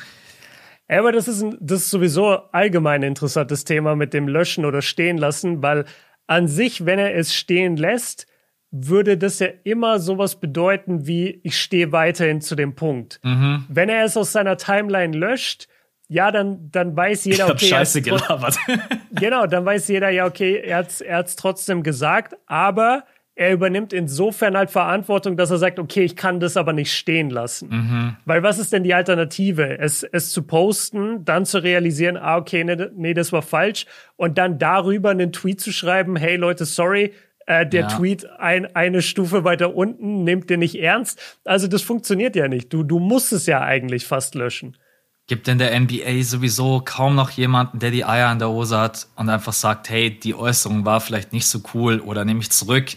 Speaker 2: Ja, aber das ist, ein, das ist sowieso allgemein ein interessantes Thema mit dem Löschen oder stehen lassen, weil an sich, wenn er es stehen lässt, würde das ja immer sowas bedeuten wie, ich stehe weiterhin zu dem Punkt. Mhm. Wenn er es aus seiner Timeline löscht, ja, dann, dann weiß jeder,
Speaker 1: okay. Ich hab Scheiße gelabert.
Speaker 2: genau, dann weiß jeder, ja, okay, er hat's, er hat's trotzdem gesagt, aber er übernimmt insofern halt Verantwortung, dass er sagt, okay, ich kann das aber nicht stehen lassen. Mhm. Weil was ist denn die Alternative? Es, es zu posten, dann zu realisieren, ah, okay, nee, nee, das war falsch und dann darüber einen Tweet zu schreiben, hey Leute, sorry, äh, der ja. Tweet ein, eine Stufe weiter unten, nimmt den nicht ernst. Also das funktioniert ja nicht. Du, du musst es ja eigentlich fast löschen.
Speaker 1: Gibt in der NBA sowieso kaum noch jemanden, der die Eier an der Hose hat und einfach sagt, hey, die Äußerung war vielleicht nicht so cool oder nehme ich zurück.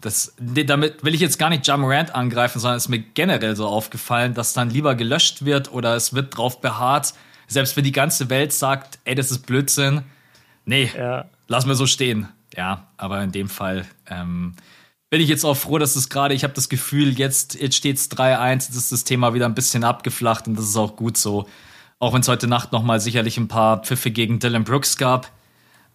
Speaker 1: Das, damit will ich jetzt gar nicht Jamorant angreifen, sondern es ist mir generell so aufgefallen, dass dann lieber gelöscht wird oder es wird drauf beharrt. Selbst wenn die ganze Welt sagt, ey, das ist Blödsinn. Nee, ja. lass mir so stehen ja, aber in dem Fall ähm, bin ich jetzt auch froh, dass es gerade, ich habe das Gefühl, jetzt, jetzt steht es 3-1, jetzt ist das Thema wieder ein bisschen abgeflacht und das ist auch gut so. Auch wenn es heute Nacht nochmal sicherlich ein paar Pfiffe gegen Dylan Brooks gab.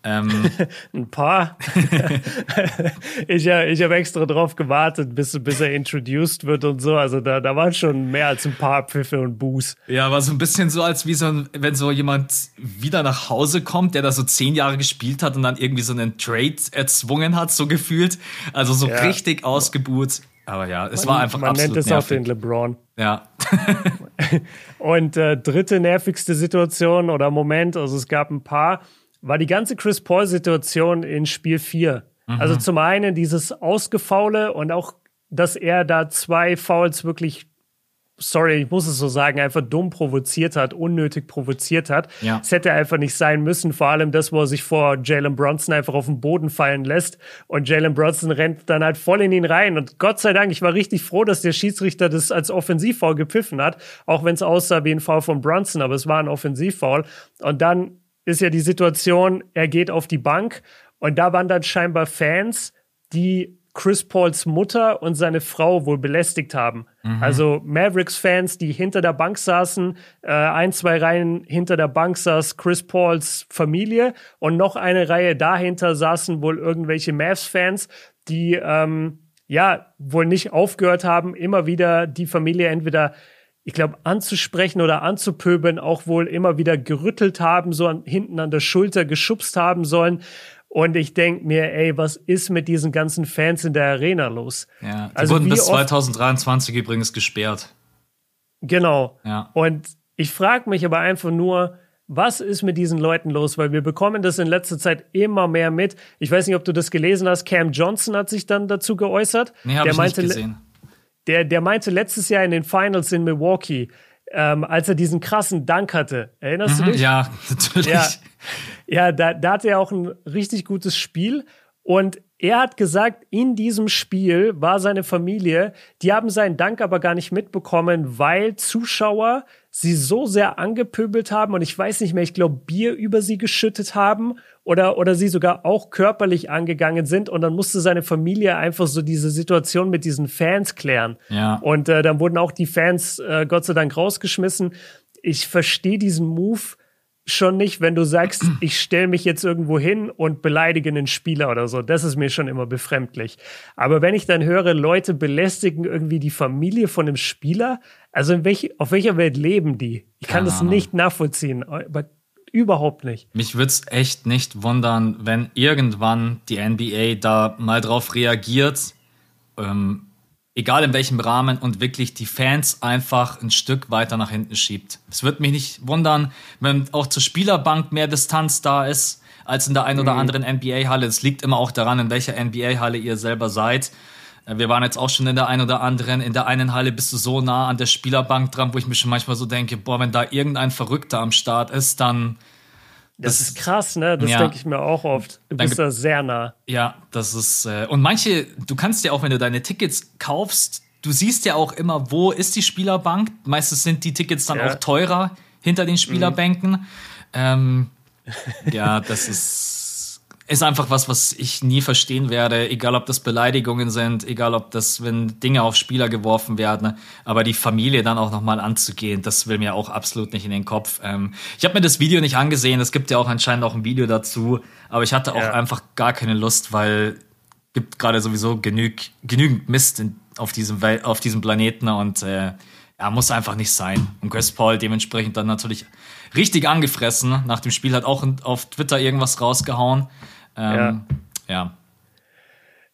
Speaker 2: Ähm, ein paar. ich ich habe extra drauf gewartet, bis, bis er introduced wird und so. Also da, da waren schon mehr als ein paar Pfiffe und Boos.
Speaker 1: Ja, war so ein bisschen so, als wie so ein, wenn so jemand wieder nach Hause kommt, der da so zehn Jahre gespielt hat und dann irgendwie so einen Trade erzwungen hat, so gefühlt. Also so ja. richtig ausgebuht. Aber ja, es man, war einfach man absolut nennt es nervig. auch
Speaker 2: den LeBron.
Speaker 1: Ja.
Speaker 2: und äh, dritte nervigste Situation oder Moment, also es gab ein paar war die ganze Chris Paul-Situation in Spiel 4. Mhm. Also zum einen dieses Ausgefaule und auch, dass er da zwei Fouls wirklich, sorry, ich muss es so sagen, einfach dumm provoziert hat, unnötig provoziert hat.
Speaker 1: Ja.
Speaker 2: Es hätte einfach nicht sein müssen. Vor allem das, wo er sich vor Jalen Bronson einfach auf den Boden fallen lässt und Jalen Bronson rennt dann halt voll in ihn rein. Und Gott sei Dank, ich war richtig froh, dass der Schiedsrichter das als Offensivfoul gepfiffen hat, auch wenn es aussah wie ein Foul von Bronson, aber es war ein Offensivfoul. Und dann ist ja die Situation, er geht auf die Bank und da waren dann scheinbar Fans, die Chris Pauls Mutter und seine Frau wohl belästigt haben. Mhm. Also Mavericks-Fans, die hinter der Bank saßen, äh, ein, zwei Reihen hinter der Bank saß Chris Pauls Familie und noch eine Reihe dahinter saßen wohl irgendwelche Mavs-Fans, die ähm, ja wohl nicht aufgehört haben, immer wieder die Familie entweder ich glaube, anzusprechen oder anzupöbeln auch wohl immer wieder gerüttelt haben, so an, hinten an der Schulter geschubst haben sollen. Und ich denke mir, ey, was ist mit diesen ganzen Fans in der Arena los?
Speaker 1: Ja, die also wurden bis 2023 übrigens gesperrt.
Speaker 2: Genau.
Speaker 1: Ja.
Speaker 2: Und ich frage mich aber einfach nur, was ist mit diesen Leuten los? Weil wir bekommen das in letzter Zeit immer mehr mit. Ich weiß nicht, ob du das gelesen hast. Cam Johnson hat sich dann dazu geäußert.
Speaker 1: Nee, habe ich meinte, nicht gesehen
Speaker 2: der, der meinte letztes Jahr in den Finals in Milwaukee, ähm, als er diesen krassen Dank hatte. Erinnerst mhm, du dich?
Speaker 1: Ja, natürlich.
Speaker 2: Ja, ja da, da hatte er auch ein richtig gutes Spiel. Und er hat gesagt, in diesem Spiel war seine Familie, die haben seinen Dank aber gar nicht mitbekommen, weil Zuschauer sie so sehr angepöbelt haben und ich weiß nicht mehr, ich glaube Bier über sie geschüttet haben oder, oder sie sogar auch körperlich angegangen sind und dann musste seine Familie einfach so diese Situation mit diesen Fans klären.
Speaker 1: Ja.
Speaker 2: Und äh, dann wurden auch die Fans äh, Gott sei Dank rausgeschmissen. Ich verstehe diesen Move schon nicht, wenn du sagst, ich stelle mich jetzt irgendwo hin und beleidige einen Spieler oder so. Das ist mir schon immer befremdlich. Aber wenn ich dann höre, Leute belästigen irgendwie die Familie von einem Spieler, also in welch, auf welcher Welt leben die? Ich kann Keine das Ahnung. nicht nachvollziehen. Aber Überhaupt nicht.
Speaker 1: Mich würde es echt nicht wundern, wenn irgendwann die NBA da mal drauf reagiert. Ähm, egal in welchem Rahmen, und wirklich die Fans einfach ein Stück weiter nach hinten schiebt. Es wird mich nicht wundern, wenn auch zur Spielerbank mehr Distanz da ist als in der ein oder mhm. anderen NBA-Halle. Es liegt immer auch daran, in welcher NBA-Halle ihr selber seid. Äh, wir waren jetzt auch schon in der einen oder anderen. In der einen Halle bist du so nah an der Spielerbank dran, wo ich mir schon manchmal so denke, boah, wenn da irgendein Verrückter am Start ist, dann.
Speaker 2: Das, das ist krass, ne? Das ja, denke ich mir auch oft. Du bist da sehr nah.
Speaker 1: Ja, das ist. Äh, und manche, du kannst ja auch, wenn du deine Tickets kaufst, du siehst ja auch immer, wo ist die Spielerbank. Meistens sind die Tickets dann ja. auch teurer hinter den Spielerbänken. Mhm. Ähm, ja, das ist ist einfach was, was ich nie verstehen werde, egal ob das Beleidigungen sind, egal ob das, wenn Dinge auf Spieler geworfen werden, aber die Familie dann auch nochmal anzugehen, das will mir auch absolut nicht in den Kopf. Ähm, ich habe mir das Video nicht angesehen, es gibt ja auch anscheinend auch ein Video dazu, aber ich hatte auch ja. einfach gar keine Lust, weil gibt gerade sowieso genüg, genügend Mist in, auf, diesem Wel auf diesem Planeten und äh, ja, muss einfach nicht sein. Und Chris Paul dementsprechend dann natürlich richtig angefressen. Nach dem Spiel hat auch auf Twitter irgendwas rausgehauen. Ähm, ja. ja.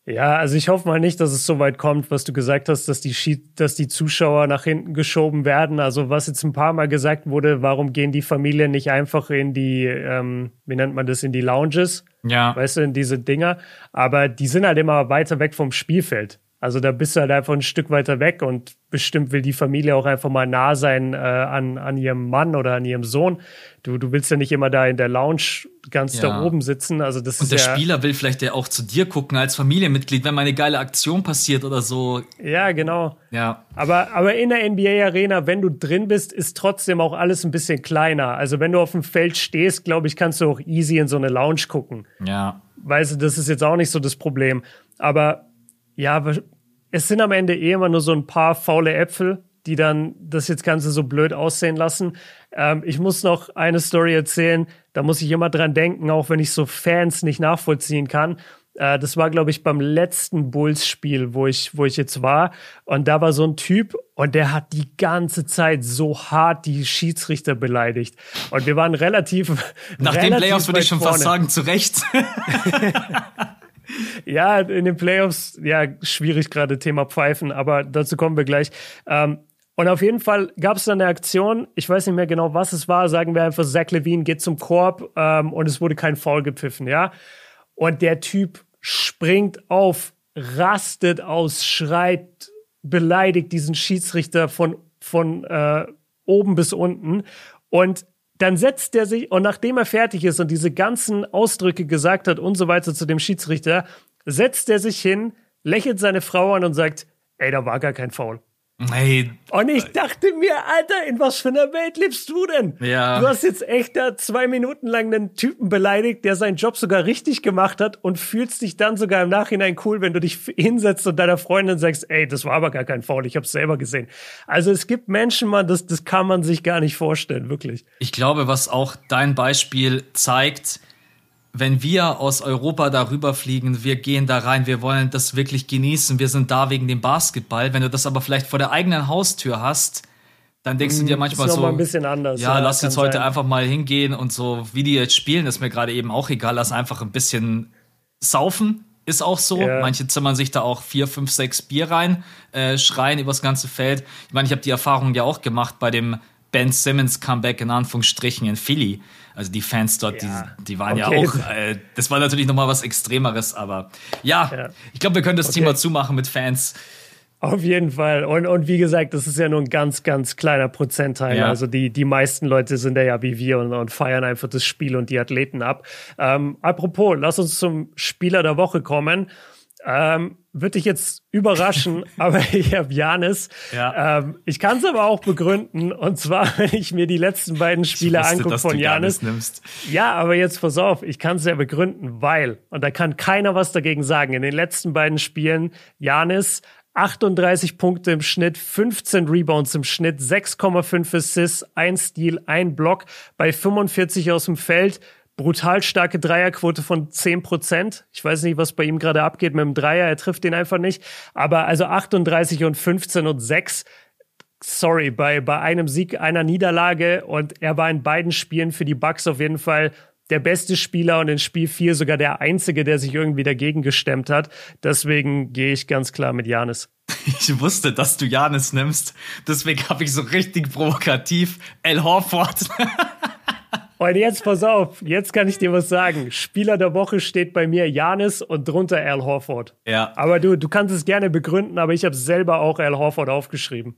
Speaker 2: Ja, also ich hoffe mal nicht, dass es so weit kommt, was du gesagt hast, dass die, dass die Zuschauer nach hinten geschoben werden. Also was jetzt ein paar Mal gesagt wurde, warum gehen die Familien nicht einfach in die, ähm, wie nennt man das, in die Lounges?
Speaker 1: Ja.
Speaker 2: Weißt du, in diese Dinger. Aber die sind halt immer weiter weg vom Spielfeld. Also da bist du halt einfach ein Stück weiter weg und bestimmt will die Familie auch einfach mal nah sein äh, an, an ihrem Mann oder an ihrem Sohn. Du, du willst ja nicht immer da in der Lounge ganz ja. da oben sitzen. Also das
Speaker 1: und
Speaker 2: ist
Speaker 1: der ja Spieler will vielleicht ja auch zu dir gucken als Familienmitglied, wenn mal eine geile Aktion passiert oder so.
Speaker 2: Ja, genau.
Speaker 1: Ja.
Speaker 2: Aber, aber in der NBA-Arena, wenn du drin bist, ist trotzdem auch alles ein bisschen kleiner. Also wenn du auf dem Feld stehst, glaube ich, kannst du auch easy in so eine Lounge gucken.
Speaker 1: Ja.
Speaker 2: Weißt du, das ist jetzt auch nicht so das Problem. Aber ja, es sind am Ende eh immer nur so ein paar faule Äpfel, die dann das jetzt Ganze so blöd aussehen lassen. Ähm, ich muss noch eine Story erzählen, da muss ich immer dran denken, auch wenn ich so Fans nicht nachvollziehen kann. Äh, das war, glaube ich, beim letzten Bulls-Spiel, wo ich, wo ich jetzt war. Und da war so ein Typ und der hat die ganze Zeit so hart die Schiedsrichter beleidigt. Und wir waren relativ.
Speaker 1: Nach relativ den Playoffs würde ich schon vorne. fast sagen, zu Recht.
Speaker 2: ja, in den Playoffs, ja, schwierig gerade Thema Pfeifen, aber dazu kommen wir gleich. Ähm, und auf jeden Fall gab es dann eine Aktion, ich weiß nicht mehr genau, was es war, sagen wir einfach, Zach Levine geht zum Korb ähm, und es wurde kein Foul gepfiffen, ja. Und der Typ springt auf, rastet aus, schreit, beleidigt diesen Schiedsrichter von, von äh, oben bis unten. Und dann setzt er sich, und nachdem er fertig ist und diese ganzen Ausdrücke gesagt hat und so weiter zu dem Schiedsrichter, setzt er sich hin, lächelt seine Frau an und sagt, ey, da war gar kein Foul.
Speaker 1: Hey.
Speaker 2: Und ich dachte mir, Alter, in was für einer Welt lebst du denn?
Speaker 1: Ja.
Speaker 2: Du hast jetzt echt da zwei Minuten lang einen Typen beleidigt, der seinen Job sogar richtig gemacht hat und fühlst dich dann sogar im Nachhinein cool, wenn du dich hinsetzt und deiner Freundin sagst, ey, das war aber gar kein Foul, ich hab's selber gesehen. Also es gibt Menschen, man, das, das kann man sich gar nicht vorstellen, wirklich.
Speaker 1: Ich glaube, was auch dein Beispiel zeigt, wenn wir aus Europa darüber fliegen, wir gehen da rein, wir wollen das wirklich genießen, wir sind da wegen dem Basketball. Wenn du das aber vielleicht vor der eigenen Haustür hast, dann denkst du dir mm, manchmal ist so,
Speaker 2: mal ein bisschen anders.
Speaker 1: Ja, ja lass jetzt heute sein. einfach mal hingehen und so, wie die jetzt spielen, ist mir gerade eben auch egal. Lass einfach ein bisschen saufen, ist auch so. Ja. Manche zimmern sich da auch vier, fünf, sechs Bier rein, äh, schreien übers ganze Feld. Ich meine, ich habe die Erfahrung ja auch gemacht bei dem Ben Simmons Comeback in Anführungsstrichen in Philly. Also die Fans dort, ja. die, die waren okay. ja auch, äh, das war natürlich nochmal was Extremeres, aber ja, ja. ich glaube, wir können das okay. Thema zumachen mit Fans.
Speaker 2: Auf jeden Fall. Und, und wie gesagt, das ist ja nur ein ganz, ganz kleiner Prozentteil. Ja. Also die, die meisten Leute sind ja wie wir und, und feiern einfach das Spiel und die Athleten ab. Ähm, apropos, lass uns zum Spieler der Woche kommen. Ähm, wird dich jetzt überraschen, aber ich habe Janis.
Speaker 1: Ja.
Speaker 2: Ähm, ich kann es aber auch begründen. Und zwar, wenn ich mir die letzten beiden Spiele angucke von Janis. Ja, aber jetzt pass auf, ich kann es ja begründen, weil, und da kann keiner was dagegen sagen, in den letzten beiden Spielen, Janis 38 Punkte im Schnitt, 15 Rebounds im Schnitt, 6,5 Assists, ein Steal, ein Block bei 45 aus dem Feld brutal starke Dreierquote von 10%. Ich weiß nicht, was bei ihm gerade abgeht mit dem Dreier. Er trifft den einfach nicht. Aber also 38 und 15 und 6. Sorry, bei, bei einem Sieg, einer Niederlage und er war in beiden Spielen für die Bucks auf jeden Fall der beste Spieler und in Spiel 4 sogar der einzige, der sich irgendwie dagegen gestemmt hat. Deswegen gehe ich ganz klar mit Janis.
Speaker 1: Ich wusste, dass du Janis nimmst. Deswegen habe ich so richtig provokativ El Horford.
Speaker 2: Und jetzt pass auf, jetzt kann ich dir was sagen. Spieler der Woche steht bei mir Janis und drunter Al Horford.
Speaker 1: Ja.
Speaker 2: Aber du, du kannst es gerne begründen, aber ich habe selber auch Al Horford aufgeschrieben.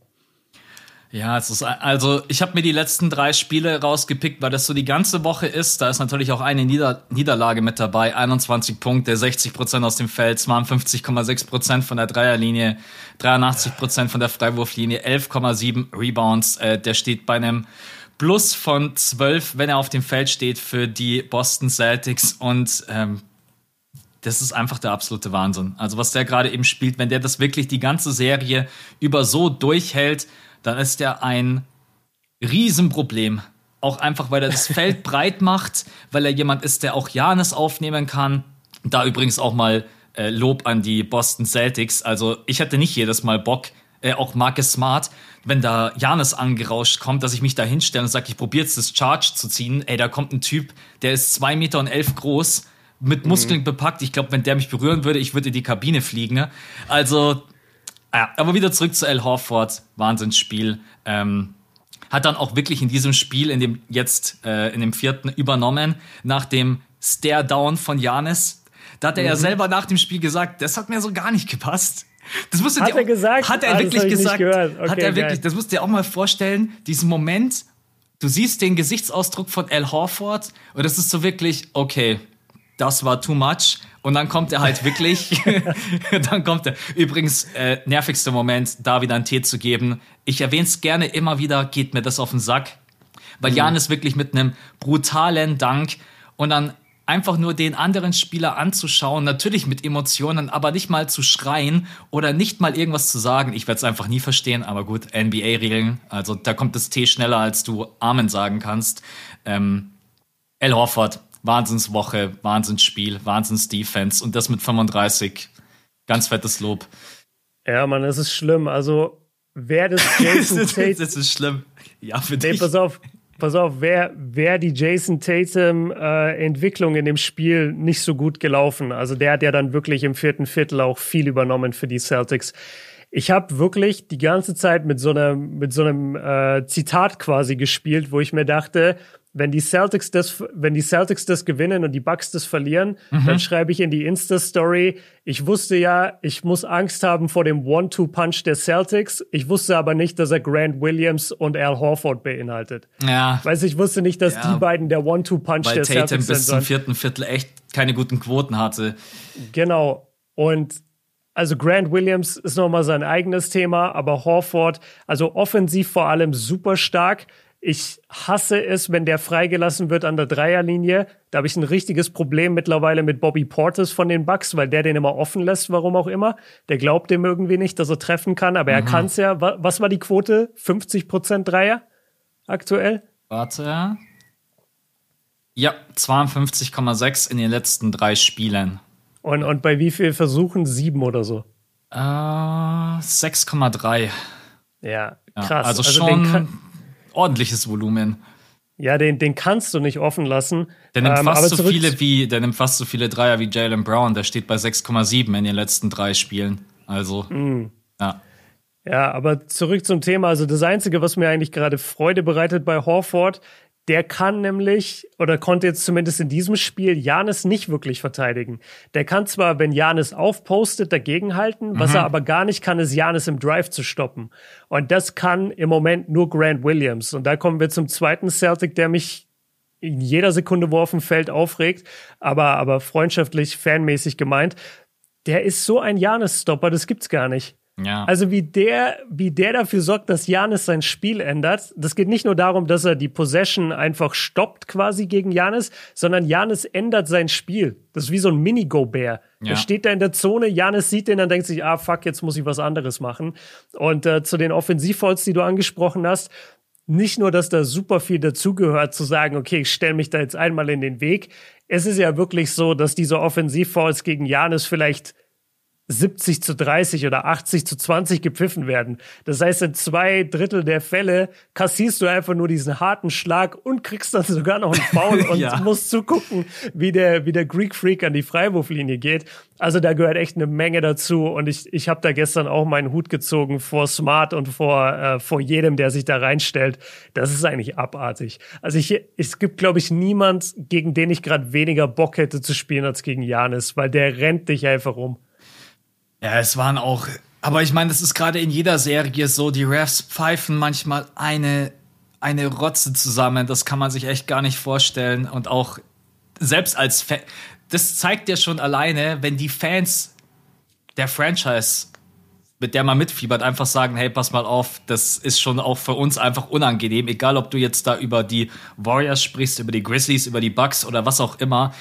Speaker 1: Ja, es ist also ich habe mir die letzten drei Spiele rausgepickt, weil das so die ganze Woche ist. Da ist natürlich auch eine Nieder Niederlage mit dabei. 21 Punkte, 60 Prozent aus dem Feld, 52,6 Prozent von der Dreierlinie, 83 Prozent von der Freiwurflinie, 11,7 Rebounds. Äh, der steht bei einem Plus von 12, wenn er auf dem Feld steht für die Boston Celtics und ähm, das ist einfach der absolute Wahnsinn. Also was der gerade eben spielt, wenn der das wirklich die ganze Serie über so durchhält, dann ist er ein Riesenproblem. Auch einfach, weil er das Feld breit macht, weil er jemand ist, der auch Janis aufnehmen kann. Da übrigens auch mal äh, Lob an die Boston Celtics. Also ich hatte nicht jedes Mal Bock, äh, auch Marcus Smart, wenn da Janis angerauscht kommt, dass ich mich da hinstelle und sage, ich probiere jetzt das Charge zu ziehen. Ey, da kommt ein Typ, der ist zwei Meter und elf groß, mit Muskeln mhm. bepackt. Ich glaube, wenn der mich berühren würde, ich würde in die Kabine fliegen. Ne? Also ja, aber wieder zurück zu Al Horford. Wahnsinnsspiel. Ähm, hat dann auch wirklich in diesem Spiel, in dem jetzt, äh, in dem vierten, übernommen, nach dem Stare-Down von Janis. Da hat er mhm. ja selber nach dem Spiel gesagt, das hat mir so gar nicht gepasst. Das musst du
Speaker 2: hat
Speaker 1: dir
Speaker 2: er auch, gesagt?
Speaker 1: Hat er ah, wirklich gesagt? Okay, hat er wirklich, das musst du dir auch mal vorstellen, diesen Moment, du siehst den Gesichtsausdruck von Al Horford und das ist so wirklich, okay, das war too much. Und dann kommt er halt wirklich, dann kommt er. Übrigens, äh, nervigster Moment, da wieder einen Tee zu geben. Ich erwähne es gerne immer wieder, geht mir das auf den Sack. Weil mhm. Jan ist wirklich mit einem brutalen Dank und dann einfach nur den anderen Spieler anzuschauen, natürlich mit Emotionen, aber nicht mal zu schreien oder nicht mal irgendwas zu sagen. Ich werde es einfach nie verstehen, aber gut, NBA-Regeln. Also da kommt das Tee schneller, als du Amen sagen kannst. Ähm, El Horford, Wahnsinnswoche, Wahnsinnsspiel, Wahnsinns-Defense und das mit 35. Ganz fettes Lob.
Speaker 2: Ja, Mann, das ist schlimm. Also, wer das Jason Tate.
Speaker 1: das ist schlimm. Ja, für
Speaker 2: nee,
Speaker 1: dich.
Speaker 2: pass auf. Pass auf, wer, wer die Jason Tatum äh, Entwicklung in dem Spiel nicht so gut gelaufen. Also der hat ja dann wirklich im vierten Viertel auch viel übernommen für die Celtics. Ich habe wirklich die ganze Zeit mit so einem mit so einem äh, Zitat quasi gespielt, wo ich mir dachte, wenn die Celtics das, wenn die Celtics das gewinnen und die Bucks das verlieren, mhm. dann schreibe ich in die Insta-Story, ich wusste ja, ich muss Angst haben vor dem One-Two-Punch der Celtics. Ich wusste aber nicht, dass er Grant Williams und Al Horford beinhaltet.
Speaker 1: Ja.
Speaker 2: Weiß ich wusste nicht, dass ja. die beiden der One-Two-Punch der Tatum Celtics
Speaker 1: bis zum vierten Viertel echt keine guten Quoten hatte.
Speaker 2: Genau. Und also Grant Williams ist nochmal sein eigenes Thema, aber Horford, also offensiv vor allem super stark. Ich hasse es, wenn der freigelassen wird an der Dreierlinie. Da habe ich ein richtiges Problem mittlerweile mit Bobby Portis von den Bucks, weil der den immer offen lässt, warum auch immer. Der glaubt dem irgendwie nicht, dass er treffen kann, aber mhm. er kann es ja. Was war die Quote? 50% Dreier aktuell?
Speaker 1: Warte. Ja, 52,6 in den letzten drei Spielen.
Speaker 2: Und, und bei wie viel Versuchen? Sieben oder so?
Speaker 1: Äh, 6,3.
Speaker 2: Ja, krass. Ja,
Speaker 1: also, also schon ordentliches Volumen.
Speaker 2: Ja, den, den kannst du nicht offen lassen.
Speaker 1: Der nimmt ähm, fast so viele wie, der nimmt fast so viele Dreier wie Jalen Brown. Der steht bei 6,7 in den letzten drei Spielen. Also, mm. ja.
Speaker 2: Ja, aber zurück zum Thema. Also das Einzige, was mir eigentlich gerade Freude bereitet bei Horford, der kann nämlich oder konnte jetzt zumindest in diesem Spiel Janis nicht wirklich verteidigen. Der kann zwar, wenn Janis aufpostet, dagegenhalten, mhm. was er aber gar nicht kann, ist Janis im Drive zu stoppen. Und das kann im Moment nur Grant Williams. Und da kommen wir zum zweiten Celtic, der mich in jeder Sekunde, wo auf dem Feld aufregt, aber, aber freundschaftlich, fanmäßig gemeint. Der ist so ein Janis-Stopper, das gibt's gar nicht.
Speaker 1: Ja.
Speaker 2: Also wie der, wie der dafür sorgt, dass Janis sein Spiel ändert. Das geht nicht nur darum, dass er die Possession einfach stoppt quasi gegen Janis, sondern Janis ändert sein Spiel. Das ist wie so ein Mini-Go-Bär. Ja. Er steht da in der Zone, Janis sieht den, dann denkt sich, ah fuck, jetzt muss ich was anderes machen. Und äh, zu den Offensivfalls, die du angesprochen hast, nicht nur, dass da super viel dazugehört, zu sagen, okay, ich stelle mich da jetzt einmal in den Weg. Es ist ja wirklich so, dass diese Offensivfalls gegen Janis vielleicht 70 zu 30 oder 80 zu 20 gepfiffen werden. Das heißt, in zwei Drittel der Fälle kassierst du einfach nur diesen harten Schlag und kriegst dann sogar noch einen Foul und ja. musst zugucken, wie der, wie der Greek Freak an die Freiwurflinie geht. Also da gehört echt eine Menge dazu und ich, ich habe da gestern auch meinen Hut gezogen vor Smart und vor, äh, vor jedem, der sich da reinstellt. Das ist eigentlich abartig. Also ich, es gibt, glaube ich, niemand, gegen den ich gerade weniger Bock hätte zu spielen als gegen Janis, weil der rennt dich einfach um.
Speaker 1: Ja, es waren auch, aber ich meine, das ist gerade in jeder Serie so, die Refs pfeifen manchmal eine, eine Rotze zusammen, das kann man sich echt gar nicht vorstellen und auch selbst als Fan, das zeigt ja schon alleine, wenn die Fans der Franchise mit der man mitfiebert, einfach sagen, hey, pass mal auf, das ist schon auch für uns einfach unangenehm, egal ob du jetzt da über die Warriors sprichst, über die Grizzlies, über die Bucks oder was auch immer.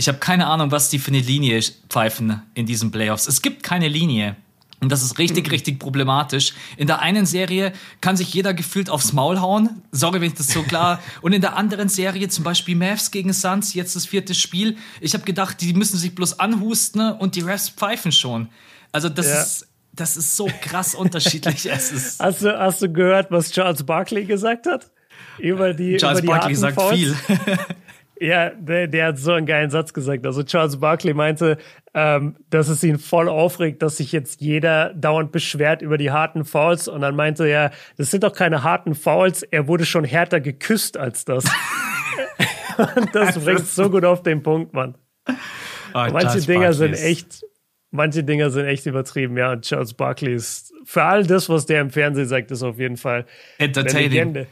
Speaker 1: Ich habe keine Ahnung, was die für eine Linie pfeifen in diesen Playoffs. Es gibt keine Linie. Und das ist richtig, mhm. richtig problematisch. In der einen Serie kann sich jeder gefühlt aufs Maul hauen. Sorry, wenn ich das so klar. Und in der anderen Serie, zum Beispiel Mavs gegen Suns, jetzt das vierte Spiel. Ich habe gedacht, die müssen sich bloß anhusten und die Refs pfeifen schon. Also das ja. ist, das ist so krass unterschiedlich. Ist
Speaker 2: hast, du, hast du gehört, was Charles Barkley gesagt hat? Über die,
Speaker 1: Charles
Speaker 2: über die
Speaker 1: Barkley sagt Fouls? viel.
Speaker 2: Ja, der, der hat so einen geilen Satz gesagt. Also Charles Barkley meinte, ähm, dass es ihn voll aufregt, dass sich jetzt jeder dauernd beschwert über die harten Fouls. Und dann meinte er, das sind doch keine harten Fouls, er wurde schon härter geküsst als das. Und das bringt so gut auf den Punkt, Mann. Oh, manche Dinger sind echt, manche Dinger sind echt übertrieben, ja. Und Charles Barkley ist für all das, was der im Fernsehen sagt, ist auf jeden Fall
Speaker 1: entertaining.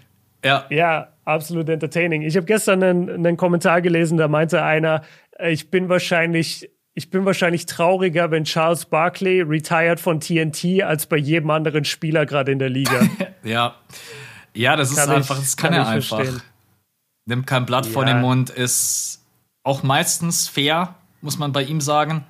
Speaker 2: Ja. Ja, absolut entertaining. Ich habe gestern einen, einen Kommentar gelesen, da meinte einer, ich bin wahrscheinlich ich bin wahrscheinlich trauriger, wenn Charles Barkley retired von TNT, als bei jedem anderen Spieler gerade in der Liga.
Speaker 1: ja. Ja, das kann ist einfach, das kann, kann er einfach. Verstehen. Nimmt kein Blatt ja. vor den Mund, ist auch meistens fair, muss man bei ihm sagen.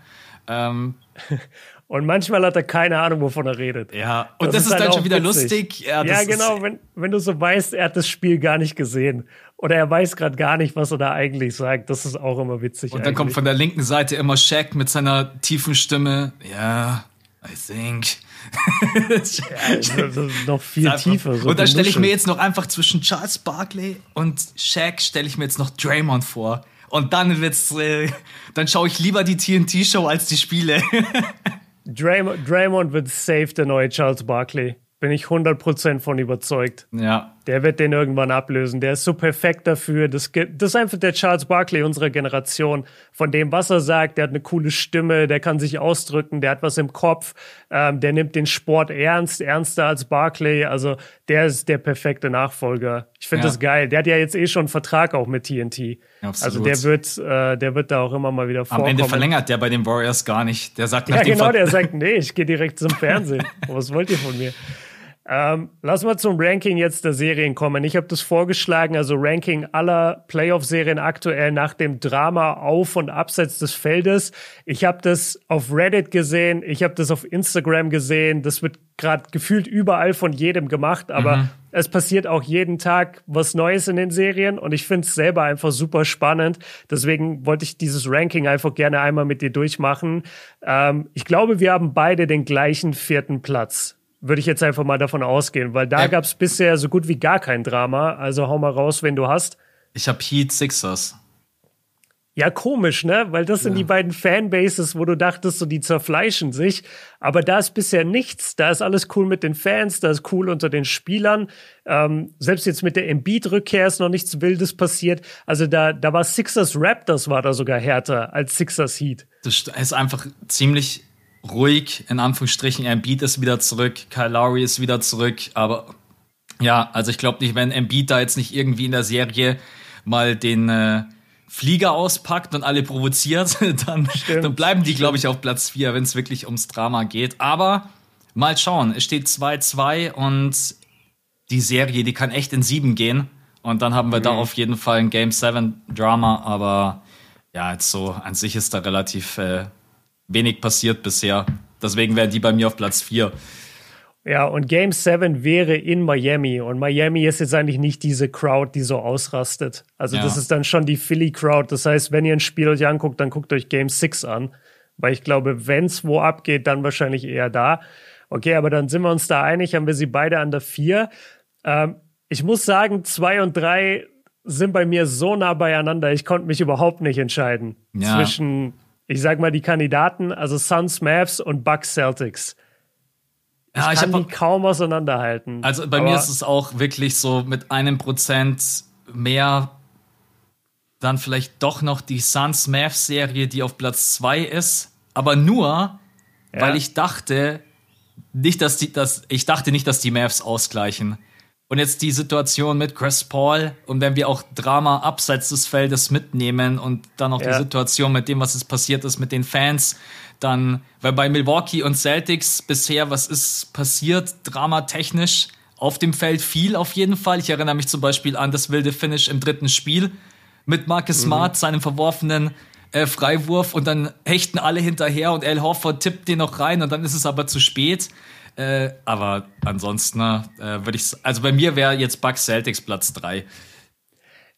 Speaker 1: Ähm,
Speaker 2: Und manchmal hat er keine Ahnung, wovon er redet.
Speaker 1: Ja, und das, das ist, dann, dann schon wieder witzig. lustig.
Speaker 2: Ja, ja genau, wenn, wenn du so weißt, er hat das Spiel gar nicht gesehen. Oder er weiß gerade gar nicht, was er da eigentlich sagt. Das ist auch immer witzig.
Speaker 1: Und dann eigentlich. kommt von der linken Seite immer Shaq mit seiner tiefen Stimme. Ja, I think.
Speaker 2: ja, noch viel tiefer.
Speaker 1: So und dann stelle ich mir jetzt noch einfach zwischen Charles Barkley und Shaq stelle ich mir jetzt noch Draymond vor. Und dann wird's, äh, dann schaue ich lieber die TNT-Show als die Spiele.
Speaker 2: Draymond, Draymond wird safe der neue Charles Barkley. Bin ich 100% von überzeugt.
Speaker 1: Ja.
Speaker 2: Der wird den irgendwann ablösen. Der ist so perfekt dafür. Das, das ist einfach der Charles Barkley unserer Generation. Von dem, was er sagt, der hat eine coole Stimme, der kann sich ausdrücken, der hat was im Kopf, ähm, der nimmt den Sport ernst, ernster als Barkley. Also der ist der perfekte Nachfolger. Ich finde ja. das geil. Der hat ja jetzt eh schon einen Vertrag auch mit TNT. Absolut. Also der wird, äh, der wird da auch immer mal wieder vorkommen. Am Ende
Speaker 1: verlängert der bei den Warriors gar nicht. Der sagt nach
Speaker 2: Ja, genau, der sagt, nee, ich gehe direkt zum Fernsehen. was wollt ihr von mir? Ähm, lass mal zum Ranking jetzt der Serien kommen. Ich habe das vorgeschlagen, also Ranking aller Playoff-Serien aktuell nach dem Drama auf und abseits des Feldes. Ich habe das auf Reddit gesehen, ich habe das auf Instagram gesehen. Das wird gerade gefühlt überall von jedem gemacht, aber mhm. es passiert auch jeden Tag was Neues in den Serien und ich finde es selber einfach super spannend. Deswegen wollte ich dieses Ranking einfach gerne einmal mit dir durchmachen. Ähm, ich glaube, wir haben beide den gleichen vierten Platz würde ich jetzt einfach mal davon ausgehen, weil da ja. gab es bisher so gut wie gar kein Drama. Also hau mal raus, wenn du hast.
Speaker 1: Ich habe Heat Sixers.
Speaker 2: Ja, komisch, ne? Weil das sind ja. die beiden Fanbases, wo du dachtest, so die zerfleischen sich. Aber da ist bisher nichts. Da ist alles cool mit den Fans, da ist cool unter den Spielern. Ähm, selbst jetzt mit der Embiid-Rückkehr ist noch nichts Wildes passiert. Also da, da war Sixers Raptors war da sogar härter als Sixers Heat.
Speaker 1: Das ist einfach ziemlich ruhig, in Anführungsstrichen. Embiid ist wieder zurück, Kyle Lowry ist wieder zurück, aber ja, also ich glaube nicht, wenn Embiid da jetzt nicht irgendwie in der Serie mal den äh, Flieger auspackt und alle provoziert, dann, dann bleiben die, glaube ich, auf Platz 4, wenn es wirklich ums Drama geht. Aber mal schauen, es steht 2-2 und die Serie, die kann echt in 7 gehen. Und dann haben wir mhm. da auf jeden Fall ein Game 7 Drama, aber ja, jetzt so an sich ist da relativ äh, wenig passiert bisher. Deswegen wären die bei mir auf Platz 4.
Speaker 2: Ja, und Game 7 wäre in Miami. Und Miami ist jetzt eigentlich nicht diese Crowd, die so ausrastet. Also, ja. das ist dann schon die Philly-Crowd. Das heißt, wenn ihr ein Spiel euch anguckt, dann guckt euch Game 6 an. weil ich glaube, wenn es wo abgeht, dann wahrscheinlich eher da. Okay, aber dann sind wir uns da einig, haben wir sie beide an der vier. Ähm, ich muss sagen, zwei und drei sind bei mir so nah beieinander, ich konnte mich überhaupt nicht entscheiden ja. zwischen, ich sag mal, die Kandidaten, also Suns, Mavs und Bucks Celtics. Ich ja, kann ich die kaum auseinanderhalten.
Speaker 1: Also bei mir ist es auch wirklich so mit einem Prozent mehr dann vielleicht doch noch die Suns Mavs Serie, die auf Platz zwei ist, aber nur, ja. weil ich dachte, nicht, dass die, dass, ich dachte nicht, dass die Mavs ausgleichen. Und jetzt die Situation mit Chris Paul und wenn wir auch Drama abseits des Feldes mitnehmen und dann auch ja. die Situation mit dem, was es passiert ist mit den Fans, dann, weil bei Milwaukee und Celtics bisher, was ist passiert, dramatechnisch auf dem Feld viel auf jeden Fall. Ich erinnere mich zum Beispiel an das wilde Finish im dritten Spiel mit Marcus mhm. Smart, seinem verworfenen äh, Freiwurf und dann hechten alle hinterher und Al Horford tippt den noch rein und dann ist es aber zu spät. Äh, aber ansonsten äh, würde ich, also bei mir wäre jetzt Bucks Celtics Platz 3.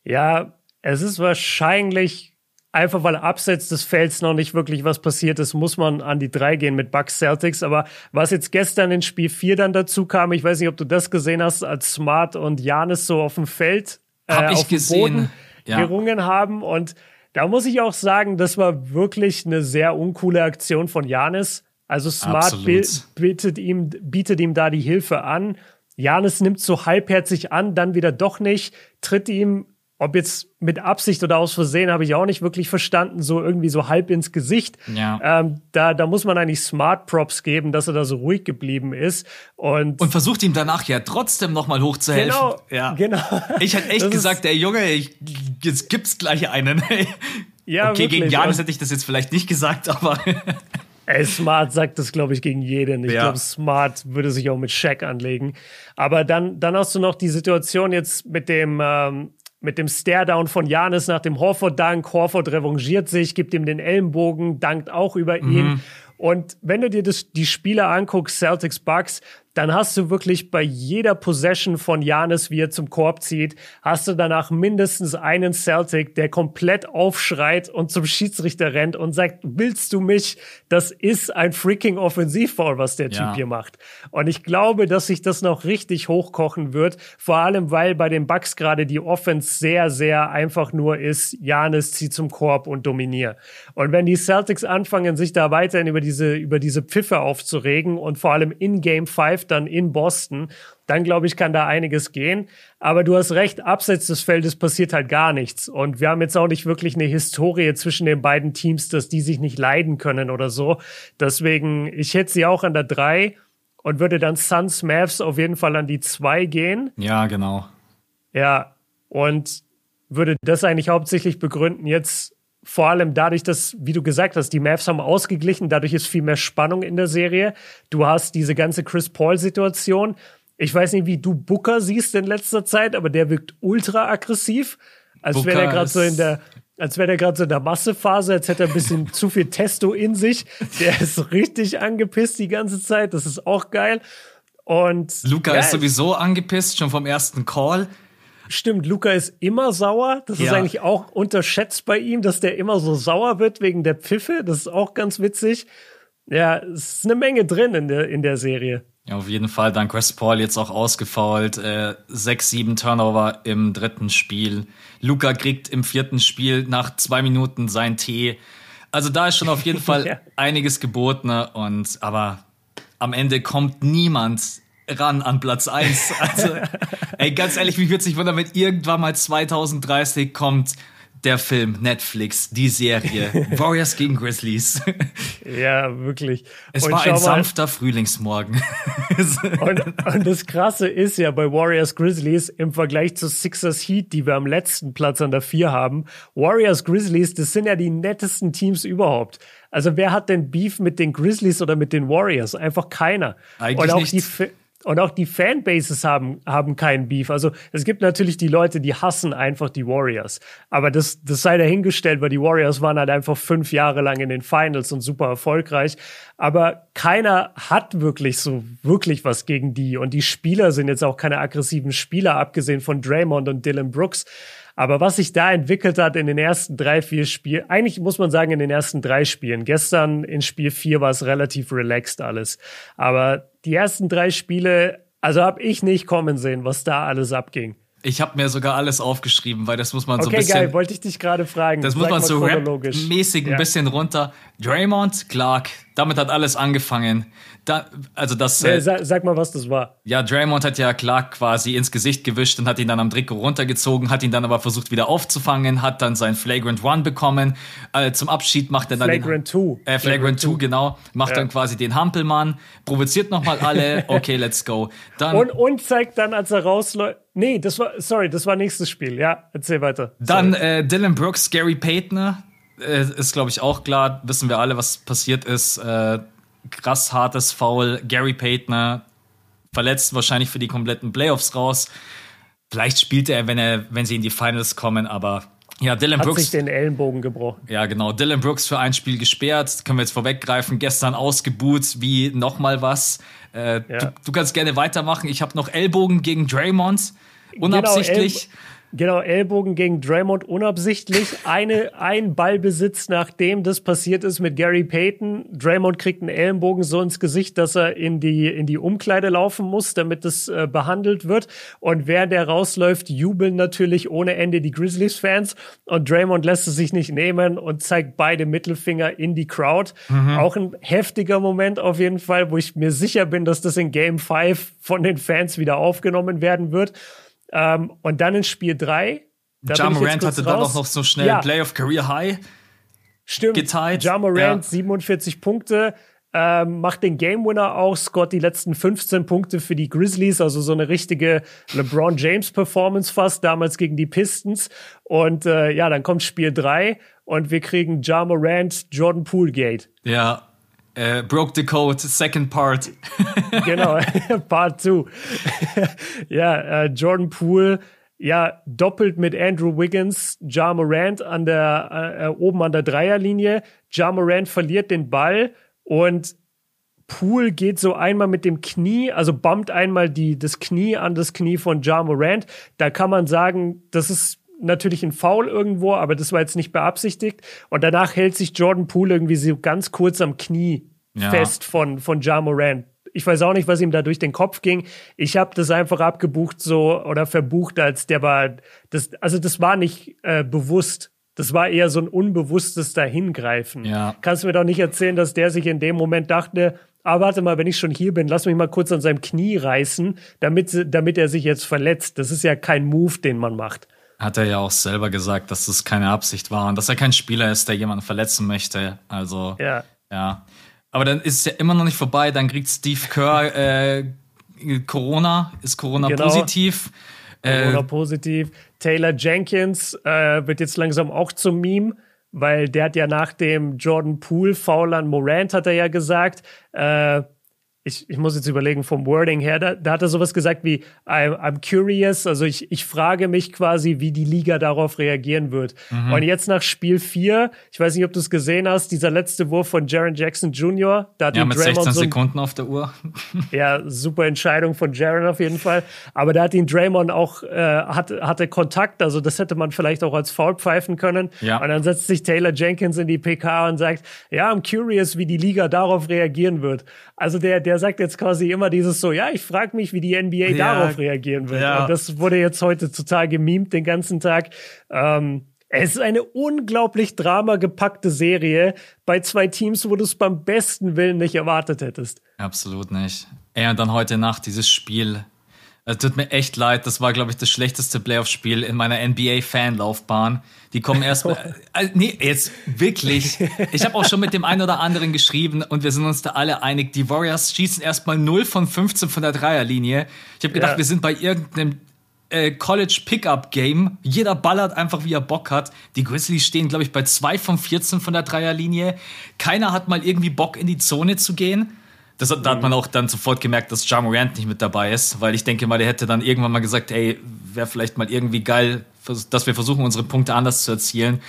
Speaker 2: Ja, es ist wahrscheinlich einfach, weil abseits des Felds noch nicht wirklich was passiert ist, muss man an die 3 gehen mit Bucks Celtics. Aber was jetzt gestern in Spiel 4 dann dazu kam, ich weiß nicht, ob du das gesehen hast, als Smart und Janis so auf dem Feld,
Speaker 1: äh, Hab ich auf gesehen. dem Boden
Speaker 2: ja. gerungen haben und da muss ich auch sagen, das war wirklich eine sehr uncoole Aktion von Janis. Also Smart bietet ihm, bietet ihm da die Hilfe an. Janis nimmt so halbherzig an, dann wieder doch nicht, tritt ihm, ob jetzt mit Absicht oder aus Versehen, habe ich auch nicht wirklich verstanden, so irgendwie so halb ins Gesicht.
Speaker 1: Ja.
Speaker 2: Ähm, da, da muss man eigentlich Smart Props geben, dass er da so ruhig geblieben ist. Und,
Speaker 1: und versucht ihm danach ja trotzdem nochmal hochzuhelfen.
Speaker 2: Genau,
Speaker 1: ja.
Speaker 2: genau.
Speaker 1: Ich hätte echt das gesagt, ey Junge, ich, jetzt gibt's gleich einen. ja, okay, wirklich. gegen Janis hätte ich das jetzt vielleicht nicht gesagt, aber
Speaker 2: Ey, Smart sagt das, glaube ich, gegen jeden. Ich ja. glaube, Smart würde sich auch mit Shaq anlegen. Aber dann, dann hast du noch die Situation jetzt mit dem, ähm, mit dem Stare-Down von Janis nach dem Horford-Dank. Horford revanchiert sich, gibt ihm den Ellenbogen, dankt auch über ihn. Mhm. Und wenn du dir das, die Spiele anguckst, Celtics Bucks, dann hast du wirklich bei jeder Possession von Janis, wie er zum Korb zieht, hast du danach mindestens einen Celtic, der komplett aufschreit und zum Schiedsrichter rennt und sagt, willst du mich? Das ist ein freaking Offensivfoul, was der ja. Typ hier macht. Und ich glaube, dass sich das noch richtig hochkochen wird, vor allem weil bei den Bucks gerade die Offense sehr, sehr einfach nur ist, Janis zieht zum Korb und dominiert. Und wenn die Celtics anfangen, sich da weiterhin über diese, über diese Pfiffe aufzuregen und vor allem in Game 5 Live dann in Boston, dann glaube ich, kann da einiges gehen. Aber du hast recht, abseits des Feldes passiert halt gar nichts. Und wir haben jetzt auch nicht wirklich eine Historie zwischen den beiden Teams, dass die sich nicht leiden können oder so. Deswegen, ich hätte sie auch an der drei und würde dann Suns Mavs auf jeden Fall an die zwei gehen.
Speaker 1: Ja, genau.
Speaker 2: Ja, und würde das eigentlich hauptsächlich begründen. Jetzt vor allem dadurch, dass, wie du gesagt hast, die Mavs haben ausgeglichen, dadurch ist viel mehr Spannung in der Serie. Du hast diese ganze Chris Paul-Situation. Ich weiß nicht, wie du Booker siehst in letzter Zeit, aber der wirkt ultra aggressiv. Als wäre er gerade so in der, als wäre er gerade so in der Massephase, als hätte er ein bisschen zu viel Testo in sich. Der ist richtig angepisst die ganze Zeit. Das ist auch geil. Und
Speaker 1: Luca ja, ist sowieso angepisst, schon vom ersten Call.
Speaker 2: Stimmt, Luca ist immer sauer. Das ja. ist eigentlich auch unterschätzt bei ihm, dass der immer so sauer wird wegen der Pfiffe. Das ist auch ganz witzig. Ja, es ist eine Menge drin in der, in der Serie.
Speaker 1: Ja, auf jeden Fall. Dann Chris Paul jetzt auch ausgefault. Äh, sechs, sieben Turnover im dritten Spiel. Luca kriegt im vierten Spiel nach zwei Minuten sein Tee. Also da ist schon auf jeden Fall ja. einiges geboten. Und aber am Ende kommt niemand ran an Platz 1. Also, ey, ganz ehrlich, mich würde sich wundern, wenn irgendwann mal 2030 kommt der Film, Netflix, die Serie, Warriors gegen Grizzlies.
Speaker 2: Ja, wirklich.
Speaker 1: Es und war ein sanfter Frühlingsmorgen.
Speaker 2: und, und, das Krasse ist ja bei Warriors Grizzlies im Vergleich zu Sixers Heat, die wir am letzten Platz an der 4 haben, Warriors Grizzlies, das sind ja die nettesten Teams überhaupt. Also wer hat denn Beef mit den Grizzlies oder mit den Warriors? Einfach keiner.
Speaker 1: Eigentlich
Speaker 2: und auch
Speaker 1: nicht.
Speaker 2: die und auch die Fanbases haben, haben keinen Beef. Also es gibt natürlich die Leute, die hassen einfach die Warriors. Aber das, das sei dahingestellt, weil die Warriors waren halt einfach fünf Jahre lang in den Finals und super erfolgreich. Aber keiner hat wirklich so wirklich was gegen die. Und die Spieler sind jetzt auch keine aggressiven Spieler, abgesehen von Draymond und Dylan Brooks. Aber was sich da entwickelt hat in den ersten drei, vier Spielen, eigentlich muss man sagen, in den ersten drei Spielen. Gestern in Spiel vier war es relativ relaxed alles. Aber die ersten drei Spiele, also habe ich nicht kommen sehen, was da alles abging.
Speaker 1: Ich habe mir sogar alles aufgeschrieben, weil das muss man
Speaker 2: okay,
Speaker 1: so ein bisschen.
Speaker 2: Okay, geil, wollte ich dich gerade fragen.
Speaker 1: Das muss man so rap-mäßig ein ja. bisschen runter. Draymond, Clark, damit hat alles angefangen. Da, also das.
Speaker 2: Nee, äh, sag, sag, mal, was das war.
Speaker 1: Ja, Draymond hat ja Clark quasi ins Gesicht gewischt und hat ihn dann am Trikot runtergezogen, hat ihn dann aber versucht wieder aufzufangen, hat dann sein Flagrant One bekommen. Äh, zum Abschied macht er dann
Speaker 2: Flagrant Two.
Speaker 1: Äh, Flagrant, Two, genau. Macht ja. dann quasi den Hampelmann, provoziert nochmal alle. Okay, let's go.
Speaker 2: Dann, und, und zeigt dann, als er rausläuft. Nee, das war, sorry, das war nächstes Spiel. Ja, erzähl weiter.
Speaker 1: Dann äh, Dylan Brooks, Gary Payton. Äh, ist, glaube ich, auch klar. Wissen wir alle, was passiert ist. Äh, krass hartes Foul. Gary Payton verletzt wahrscheinlich für die kompletten Playoffs raus. Vielleicht spielt er, wenn er, wenn sie in die Finals kommen, aber ja, Dylan
Speaker 2: Hat
Speaker 1: Brooks.
Speaker 2: sich den Ellenbogen gebrochen.
Speaker 1: Ja, genau. Dylan Brooks für ein Spiel gesperrt. Können wir jetzt vorweggreifen. Gestern ausgebuht wie nochmal was. Äh, ja. du, du, kannst gerne weitermachen. Ich habe noch Ellbogen gegen Draymond. Genau, Unabsichtlich.
Speaker 2: Genau, Genau, Ellbogen gegen Draymond unabsichtlich. Eine, ein Ballbesitz, nachdem das passiert ist mit Gary Payton. Draymond kriegt einen Ellenbogen so ins Gesicht, dass er in die, in die Umkleide laufen muss, damit es äh, behandelt wird. Und während er rausläuft, jubeln natürlich ohne Ende die Grizzlies-Fans. Und Draymond lässt es sich nicht nehmen und zeigt beide Mittelfinger in die Crowd. Mhm. Auch ein heftiger Moment auf jeden Fall, wo ich mir sicher bin, dass das in Game 5 von den Fans wieder aufgenommen werden wird. Ähm, und dann in Spiel 3.
Speaker 1: Ja Morant hatte dann auch noch so schnell ja. Play of Career High.
Speaker 2: Stimmt. Geteilt. Ja Morant, ja. 47 Punkte. Ähm, macht den Game Winner auch. Scott die letzten 15 Punkte für die Grizzlies, also so eine richtige LeBron James Performance fast, damals gegen die Pistons. Und äh, ja, dann kommt Spiel 3 und wir kriegen Ja Morant, Jordan Poolgate.
Speaker 1: Ja, Uh, broke the code, second part.
Speaker 2: genau, part two. ja, uh, Jordan Poole, ja, doppelt mit Andrew Wiggins, Ja Morant an der, uh, oben an der Dreierlinie. Ja Morant verliert den Ball und Poole geht so einmal mit dem Knie, also bumpt einmal die, das Knie an das Knie von Ja Morant. Da kann man sagen, das ist natürlich ein Foul irgendwo, aber das war jetzt nicht beabsichtigt. Und danach hält sich Jordan Poole irgendwie so ganz kurz am Knie ja. fest von, von Ja Morant. Ich weiß auch nicht, was ihm da durch den Kopf ging. Ich habe das einfach abgebucht so oder verbucht, als der war. Das, also das war nicht äh, bewusst. Das war eher so ein unbewusstes Dahingreifen.
Speaker 1: Ja.
Speaker 2: Kannst du mir doch nicht erzählen, dass der sich in dem Moment dachte, ah, warte mal, wenn ich schon hier bin, lass mich mal kurz an seinem Knie reißen, damit, damit er sich jetzt verletzt. Das ist ja kein Move, den man macht
Speaker 1: hat er ja auch selber gesagt, dass das keine Absicht war und dass er kein Spieler ist, der jemanden verletzen möchte. Also,
Speaker 2: ja.
Speaker 1: ja. Aber dann ist es ja immer noch nicht vorbei. Dann kriegt Steve Kerr äh, Corona, ist Corona genau. positiv.
Speaker 2: Corona äh, positiv. Taylor Jenkins äh, wird jetzt langsam auch zum Meme, weil der hat ja nach dem Jordan Poole Foul an Morant hat er ja gesagt, äh, ich, ich muss jetzt überlegen vom Wording her, da, da hat er sowas gesagt wie I'm, I'm curious, also ich, ich frage mich quasi, wie die Liga darauf reagieren wird. Mhm. Und jetzt nach Spiel 4, ich weiß nicht, ob du es gesehen hast, dieser letzte Wurf von Jaron Jackson Jr.,
Speaker 1: da hat ja, mit Draymond 16 so Sekunden auf der Uhr.
Speaker 2: ja, super Entscheidung von Jaron auf jeden Fall. Aber da hat ihn Draymond auch, äh, hat, hatte Kontakt, also das hätte man vielleicht auch als Foul pfeifen können.
Speaker 1: Ja.
Speaker 2: Und dann setzt sich Taylor Jenkins in die PK und sagt, ja, I'm curious, wie die Liga darauf reagieren wird. Also der, der sagt jetzt quasi immer dieses so, ja, ich frage mich, wie die NBA ja, darauf reagieren wird. Ja. Und das wurde jetzt heute total gemimt den ganzen Tag. Ähm, es ist eine unglaublich dramagepackte Serie bei zwei Teams, wo du es beim besten Willen nicht erwartet hättest.
Speaker 1: Absolut nicht. Ey, und dann heute Nacht dieses Spiel es tut mir echt leid, das war, glaube ich, das schlechteste Playoff-Spiel in meiner NBA-Fanlaufbahn. Die kommen erst mal, äh, nee, jetzt wirklich. Ich habe auch schon mit dem einen oder anderen geschrieben und wir sind uns da alle einig. Die Warriors schießen erstmal 0 von 15 von der Dreierlinie. Ich habe gedacht, ja. wir sind bei irgendeinem äh, College Pickup Game. Jeder ballert einfach, wie er Bock hat. Die Grizzlies stehen, glaube ich, bei 2 von 14 von der Dreierlinie. Keiner hat mal irgendwie Bock, in die Zone zu gehen. Das, da hat man auch dann sofort gemerkt, dass Ja Morant nicht mit dabei ist, weil ich denke mal, der hätte dann irgendwann mal gesagt, ey, wäre vielleicht mal irgendwie geil, dass wir versuchen, unsere Punkte anders zu erzielen.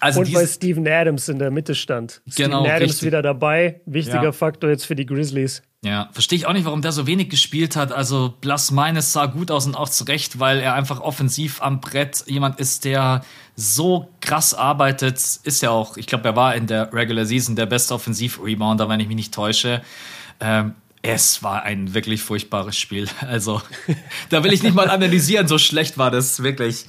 Speaker 2: Also und weil Steven Adams in der Mitte stand.
Speaker 1: Genau,
Speaker 2: Steven Adams
Speaker 1: richtig.
Speaker 2: wieder dabei, wichtiger ja. Faktor jetzt für die Grizzlies.
Speaker 1: Ja, verstehe ich auch nicht, warum der so wenig gespielt hat. Also Blas Meines sah gut aus und auch zurecht, weil er einfach offensiv am Brett jemand ist, der so krass arbeitet. Ist ja auch, ich glaube, er war in der Regular Season der beste Offensiv-Rebounder, wenn ich mich nicht täusche. Ähm, es war ein wirklich furchtbares Spiel. Also, da will ich nicht mal analysieren, so schlecht war das wirklich.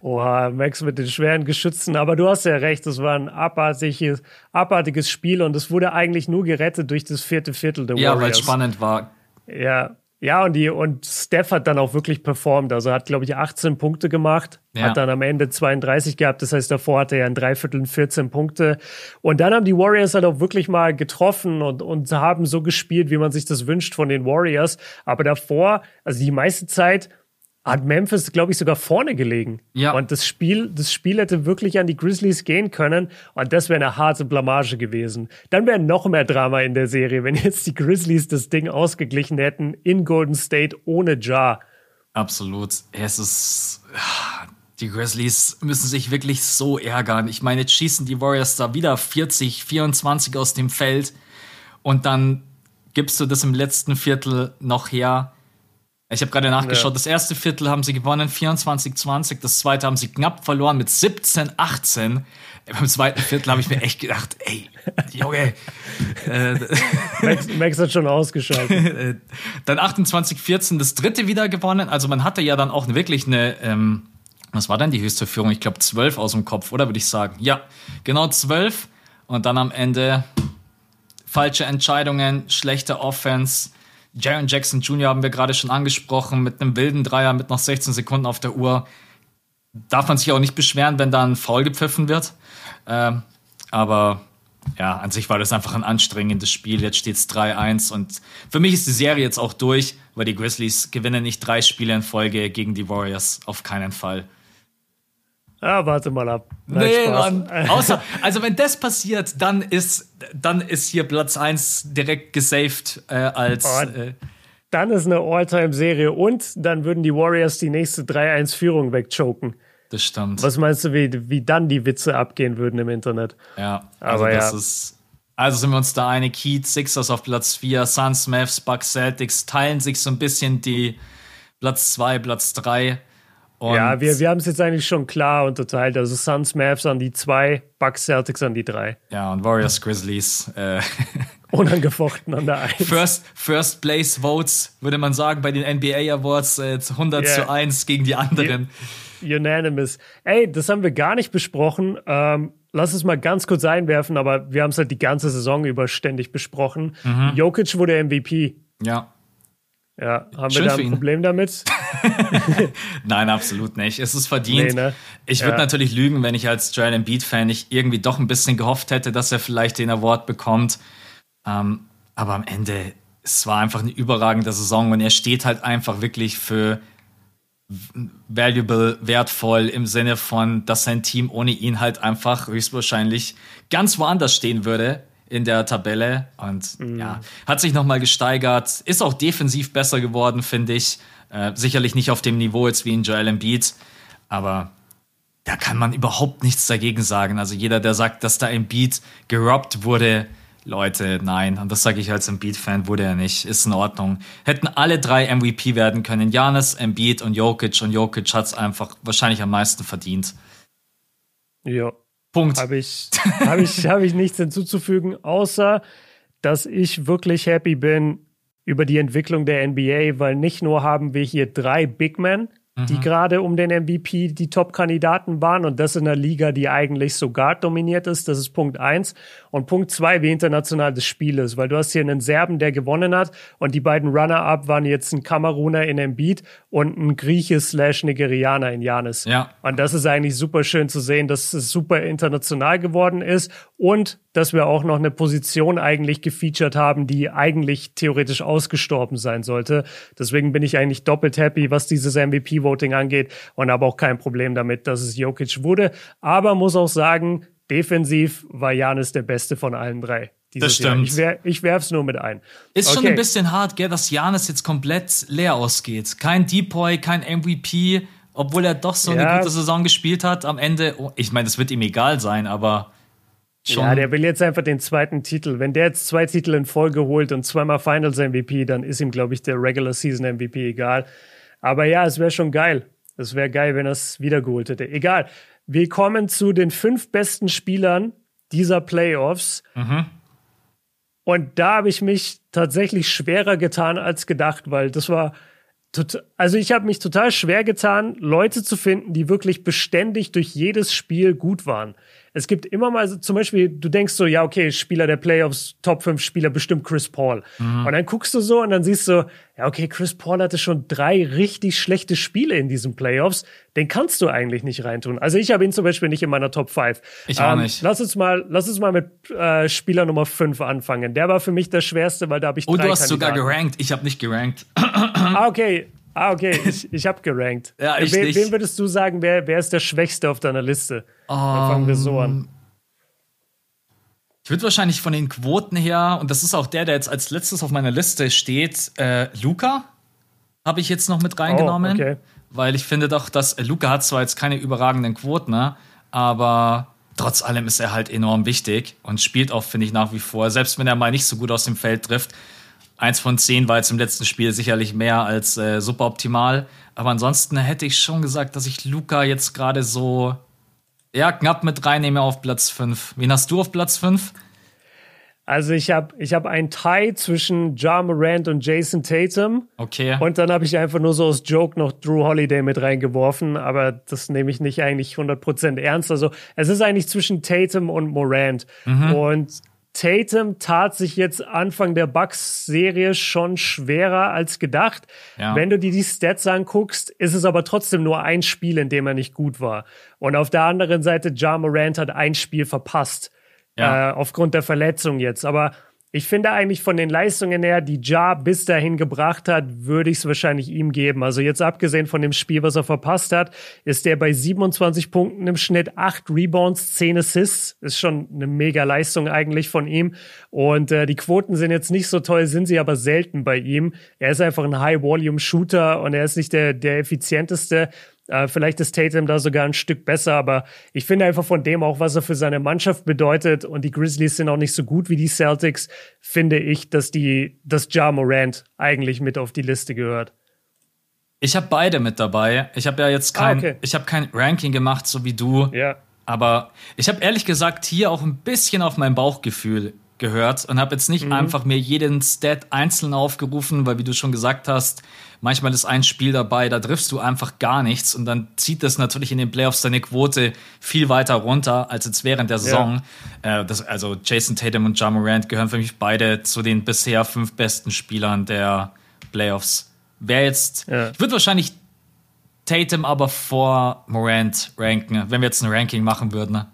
Speaker 2: Oha, Max mit den schweren Geschützen. Aber du hast ja recht, es war ein abartiges, abartiges Spiel und es wurde eigentlich nur gerettet durch das vierte Viertel der Warriors.
Speaker 1: Ja, weil es spannend war.
Speaker 2: Ja, ja, und die und Steph hat dann auch wirklich performt. Also hat, glaube ich, 18 Punkte gemacht, ja. hat dann am Ende 32 gehabt. Das heißt, davor hatte er in Dreivierteln 14 Punkte. Und dann haben die Warriors halt auch wirklich mal getroffen und, und haben so gespielt, wie man sich das wünscht von den Warriors. Aber davor, also die meiste Zeit, hat Memphis, glaube ich, sogar vorne gelegen. Ja. Und das Spiel, das Spiel hätte wirklich an die Grizzlies gehen können. Und das wäre eine harte Blamage gewesen. Dann wäre noch mehr Drama in der Serie, wenn jetzt die Grizzlies das Ding ausgeglichen hätten in Golden State ohne Jar.
Speaker 1: Absolut. Es ist, die Grizzlies müssen sich wirklich so ärgern. Ich meine, jetzt schießen die Warriors da wieder 40, 24 aus dem Feld. Und dann gibst du das im letzten Viertel noch her ich habe gerade nachgeschaut, ja. das erste Viertel haben sie gewonnen, 24-20, das zweite haben sie knapp verloren mit 17-18. Beim zweiten Viertel habe ich mir echt gedacht, ey, Junge.
Speaker 2: äh, Max, Max, hat schon ausgeschaltet.
Speaker 1: dann 28-14 das dritte wieder gewonnen. Also man hatte ja dann auch wirklich eine, ähm, was war denn die höchste Führung? Ich glaube 12 aus dem Kopf, oder würde ich sagen? Ja, genau 12. Und dann am Ende falsche Entscheidungen, schlechte Offense Jaron Jackson Jr. haben wir gerade schon angesprochen, mit einem wilden Dreier mit noch 16 Sekunden auf der Uhr. Darf man sich auch nicht beschweren, wenn da ein Foul gepfiffen wird. Ähm, aber ja, an sich war das einfach ein anstrengendes Spiel. Jetzt steht es 3-1 und für mich ist die Serie jetzt auch durch, weil die Grizzlies gewinnen nicht drei Spiele in Folge gegen die Warriors. Auf keinen Fall.
Speaker 2: Ja, warte mal ab.
Speaker 1: Nein, nee, Mann. Außer, also wenn das passiert, dann ist, dann ist hier Platz 1 direkt gesaved äh, als. Oh, äh,
Speaker 2: dann ist eine All-Time-Serie und dann würden die Warriors die nächste 3-1-Führung wegchoken.
Speaker 1: Das stimmt.
Speaker 2: Was meinst du, wie, wie dann die Witze abgehen würden im Internet?
Speaker 1: Ja, also aber das ja. ist. Also sind wir uns da einig, Heat, Sixers auf Platz 4, Suns, Mavs, Bucks, Celtics teilen sich so ein bisschen die Platz 2, Platz 3.
Speaker 2: Und ja, wir, wir haben es jetzt eigentlich schon klar unterteilt. Also Suns, Mavs an die zwei, Bucks, Celtics an die drei.
Speaker 1: Ja, und Warriors, Grizzlies. Äh,
Speaker 2: Unangefochten an der 1.
Speaker 1: First, First Place Votes, würde man sagen, bei den NBA Awards äh, 100 yeah. zu 1 gegen die anderen.
Speaker 2: Unanimous. Ey, das haben wir gar nicht besprochen. Ähm, lass es mal ganz kurz einwerfen, aber wir haben es halt die ganze Saison über ständig besprochen. Mhm. Jokic wurde MVP.
Speaker 1: Ja.
Speaker 2: Ja, haben Schön wir da ein Problem damit?
Speaker 1: Nein, absolut nicht. Es ist verdient. Nee, ne? Ich würde ja. natürlich lügen, wenn ich als Joel Embiid-Fan nicht irgendwie doch ein bisschen gehofft hätte, dass er vielleicht den Award bekommt. Ähm, aber am Ende, es war einfach eine überragende Saison und er steht halt einfach wirklich für valuable, wertvoll im Sinne von, dass sein Team ohne ihn halt einfach höchstwahrscheinlich ganz woanders stehen würde in der Tabelle und mhm. ja, hat sich nochmal gesteigert, ist auch defensiv besser geworden, finde ich. Äh, sicherlich nicht auf dem Niveau jetzt wie in Joel Embiid, aber da kann man überhaupt nichts dagegen sagen. Also jeder, der sagt, dass da Embiid gerobbt wurde, Leute, nein. Und das sage ich als Embiid-Fan, wurde er nicht. Ist in Ordnung. Hätten alle drei MVP werden können. Janis, Embiid und Jokic. Und Jokic hat es einfach wahrscheinlich am meisten verdient.
Speaker 2: Ja, Punkt. Habe ich, hab ich, hab ich nichts hinzuzufügen, außer dass ich wirklich happy bin über die Entwicklung der NBA, weil nicht nur haben wir hier drei Big Men, die mhm. gerade um den MVP die Top-Kandidaten waren und das in einer Liga, die eigentlich sogar dominiert ist. Das ist Punkt eins. Und Punkt zwei, wie international das Spiel ist, weil du hast hier einen Serben, der gewonnen hat und die beiden Runner-Up waren jetzt ein Kameruner in Embiid und ein Grieche slash Nigerianer in Janis.
Speaker 1: Ja.
Speaker 2: Und das ist eigentlich super schön zu sehen, dass es super international geworden ist und dass wir auch noch eine Position eigentlich gefeatured haben, die eigentlich theoretisch ausgestorben sein sollte. Deswegen bin ich eigentlich doppelt happy, was dieses MVP-Voting angeht und habe auch kein Problem damit, dass es Jokic wurde. Aber muss auch sagen, defensiv war Janis der Beste von allen drei.
Speaker 1: Das stimmt.
Speaker 2: Ich, wer, ich werf's nur mit ein.
Speaker 1: Ist okay. schon ein bisschen hart, gell, dass Janis jetzt komplett leer ausgeht. Kein Depoy, kein MVP, obwohl er doch so ja. eine gute Saison gespielt hat. Am Ende, oh, ich meine, das wird ihm egal sein, aber
Speaker 2: schon. Ja, der will jetzt einfach den zweiten Titel. Wenn der jetzt zwei Titel in Folge holt und zweimal Finals MVP, dann ist ihm, glaube ich, der Regular Season MVP egal. Aber ja, es wäre schon geil. Es wäre geil, wenn er es wiedergeholt hätte. Egal. Wir kommen zu den fünf besten Spielern dieser Playoffs. Mhm. Und da habe ich mich tatsächlich schwerer getan als gedacht, weil das war also ich habe mich total schwer getan, Leute zu finden, die wirklich beständig durch jedes Spiel gut waren es gibt immer mal so, zum Beispiel, du denkst so, ja, okay, Spieler der Playoffs, Top 5 Spieler, bestimmt Chris Paul. Mhm. Und dann guckst du so und dann siehst du, ja, okay, Chris Paul hatte schon drei richtig schlechte Spiele in diesen Playoffs. Den kannst du eigentlich nicht reintun. Also ich habe ihn zum Beispiel nicht in meiner Top 5.
Speaker 1: Ich auch ähm, nicht.
Speaker 2: Lass uns mal, lass uns mal mit äh, Spieler Nummer 5 anfangen. Der war für mich der schwerste, weil da habe ich
Speaker 1: Oh, du hast Kandidaten. sogar gerankt. Ich habe nicht gerankt.
Speaker 2: ah, okay. Ah, okay, ich, ich habe gerankt.
Speaker 1: ja, ich
Speaker 2: wen,
Speaker 1: nicht.
Speaker 2: wen würdest du sagen, wer, wer ist der Schwächste auf deiner Liste?
Speaker 1: Um, Dann fangen wir so an. Ich würde wahrscheinlich von den Quoten her, und das ist auch der, der jetzt als letztes auf meiner Liste steht, äh, Luca habe ich jetzt noch mit reingenommen. Oh, okay. Weil ich finde doch, dass äh, Luca hat zwar jetzt keine überragenden Quoten, ne, aber trotz allem ist er halt enorm wichtig und spielt auch, finde ich, nach wie vor, selbst wenn er mal nicht so gut aus dem Feld trifft, Eins von zehn war jetzt im letzten Spiel sicherlich mehr als äh, super optimal. Aber ansonsten hätte ich schon gesagt, dass ich Luca jetzt gerade so ja, knapp mit reinnehme auf Platz 5. Wen hast du auf Platz 5?
Speaker 2: Also ich habe ich hab einen Tie zwischen Ja Morant und Jason Tatum.
Speaker 1: Okay.
Speaker 2: Und dann habe ich einfach nur so aus Joke noch Drew Holiday mit reingeworfen, aber das nehme ich nicht eigentlich 100% ernst. Also es ist eigentlich zwischen Tatum und Morant. Mhm. Und Tatum tat sich jetzt Anfang der Bucks-Serie schon schwerer als gedacht. Ja. Wenn du dir die Stats anguckst, ist es aber trotzdem nur ein Spiel, in dem er nicht gut war. Und auf der anderen Seite, Ja Morant hat ein Spiel verpasst. Ja. Äh, aufgrund der Verletzung jetzt. Aber ich finde eigentlich von den Leistungen her, die Ja bis dahin gebracht hat, würde ich es wahrscheinlich ihm geben. Also jetzt abgesehen von dem Spiel, was er verpasst hat, ist er bei 27 Punkten im Schnitt, 8 Rebounds, 10 Assists. Ist schon eine mega Leistung eigentlich von ihm. Und äh, die Quoten sind jetzt nicht so toll, sind sie aber selten bei ihm. Er ist einfach ein High-Volume-Shooter und er ist nicht der, der effizienteste. Äh, vielleicht ist Tatum da sogar ein Stück besser, aber ich finde einfach von dem auch, was er für seine Mannschaft bedeutet und die Grizzlies sind auch nicht so gut wie die Celtics, finde ich, dass die, dass Ja Morant eigentlich mit auf die Liste gehört.
Speaker 1: Ich habe beide mit dabei. Ich habe ja jetzt ah, kein, ah, okay. ich habe kein Ranking gemacht, so wie du.
Speaker 2: Ja.
Speaker 1: Aber ich habe ehrlich gesagt hier auch ein bisschen auf mein Bauchgefühl gehört und habe jetzt nicht mhm. einfach mir jeden Stat einzeln aufgerufen, weil wie du schon gesagt hast, manchmal ist ein Spiel dabei, da triffst du einfach gar nichts und dann zieht das natürlich in den Playoffs deine Quote viel weiter runter als jetzt während der Saison. Ja. Äh, das, also Jason Tatum und Ja Morant gehören für mich beide zu den bisher fünf besten Spielern der Playoffs. Wer jetzt, ja. ich würde wahrscheinlich Tatum aber vor Morant ranken, wenn wir jetzt ein Ranking machen würden.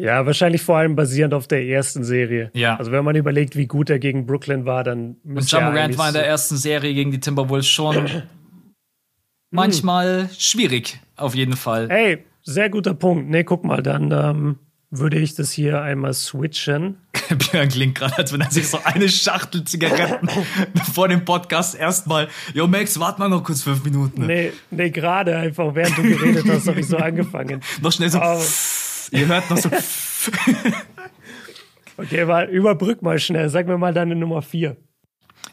Speaker 2: Ja, wahrscheinlich vor allem basierend auf der ersten Serie.
Speaker 1: Ja.
Speaker 2: Also wenn man überlegt, wie gut er gegen Brooklyn war, dann
Speaker 1: Und John Morant war in der ersten Serie gegen die Timberwolves schon manchmal schwierig, auf jeden Fall.
Speaker 2: Ey, sehr guter Punkt. Nee, guck mal, dann ähm, würde ich das hier einmal switchen.
Speaker 1: Björn klingt gerade, als wenn er sich so eine Schachtel Zigaretten vor dem Podcast erstmal, yo Max, warte mal noch kurz fünf Minuten.
Speaker 2: Nee, nee, gerade einfach, während du geredet hast, habe ich so angefangen.
Speaker 1: noch schnell so. Oh. Ihr hört noch so.
Speaker 2: okay, mal, überbrück mal schnell. Sag mir mal deine Nummer vier.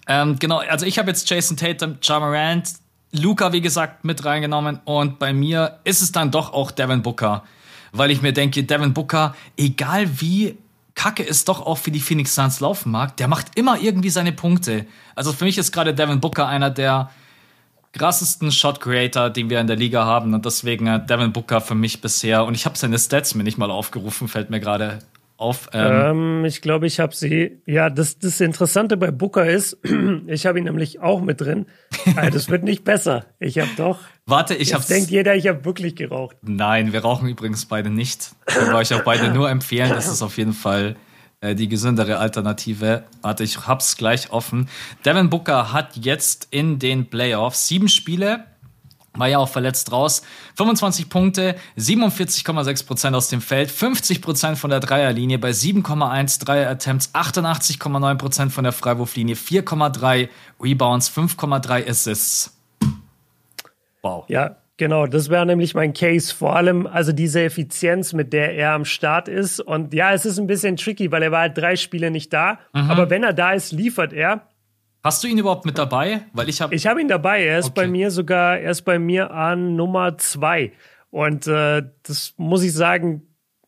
Speaker 1: Ähm, genau, also ich habe jetzt Jason Tatum, Jamarant, Luca, wie gesagt, mit reingenommen und bei mir ist es dann doch auch Devin Booker, weil ich mir denke, Devin Booker, egal wie kacke es doch auch für die Phoenix Suns laufen mag, der macht immer irgendwie seine Punkte. Also für mich ist gerade Devin Booker einer der krassesten Shot Creator, den wir in der Liga haben und deswegen äh, Devin Booker für mich bisher und ich habe seine Stats mir nicht mal aufgerufen, fällt mir gerade auf.
Speaker 2: Ähm, ähm, ich glaube, ich habe sie. Ja, das, das Interessante bei Booker ist, ich habe ihn nämlich auch mit drin. Also, das wird nicht besser. Ich habe doch.
Speaker 1: Warte, ich habe.
Speaker 2: denkt jeder, ich habe wirklich geraucht.
Speaker 1: Nein, wir rauchen übrigens beide nicht. Ich würde euch auch beide nur empfehlen. Das ist auf jeden Fall äh, die gesündere Alternative. Warte, ich hab's gleich offen. Devin Booker hat jetzt in den Playoffs sieben Spiele, war ja auch verletzt raus. 25 Punkte, 47,6% aus dem Feld, 50% von der Dreierlinie bei 7,1 Dreier-Attempts, 88,9% von der Freiwurflinie, 4,3 Rebounds, 5,3 Assists.
Speaker 2: Wow. Ja, Genau, das wäre nämlich mein Case. Vor allem, also diese Effizienz, mit der er am Start ist. Und ja, es ist ein bisschen tricky, weil er war halt drei Spiele nicht da. Mhm. Aber wenn er da ist, liefert er.
Speaker 1: Hast du ihn überhaupt mit dabei? Weil ich habe.
Speaker 2: Ich habe ihn dabei. Er ist okay. bei mir sogar, er ist bei mir an Nummer zwei. Und äh, das muss ich sagen,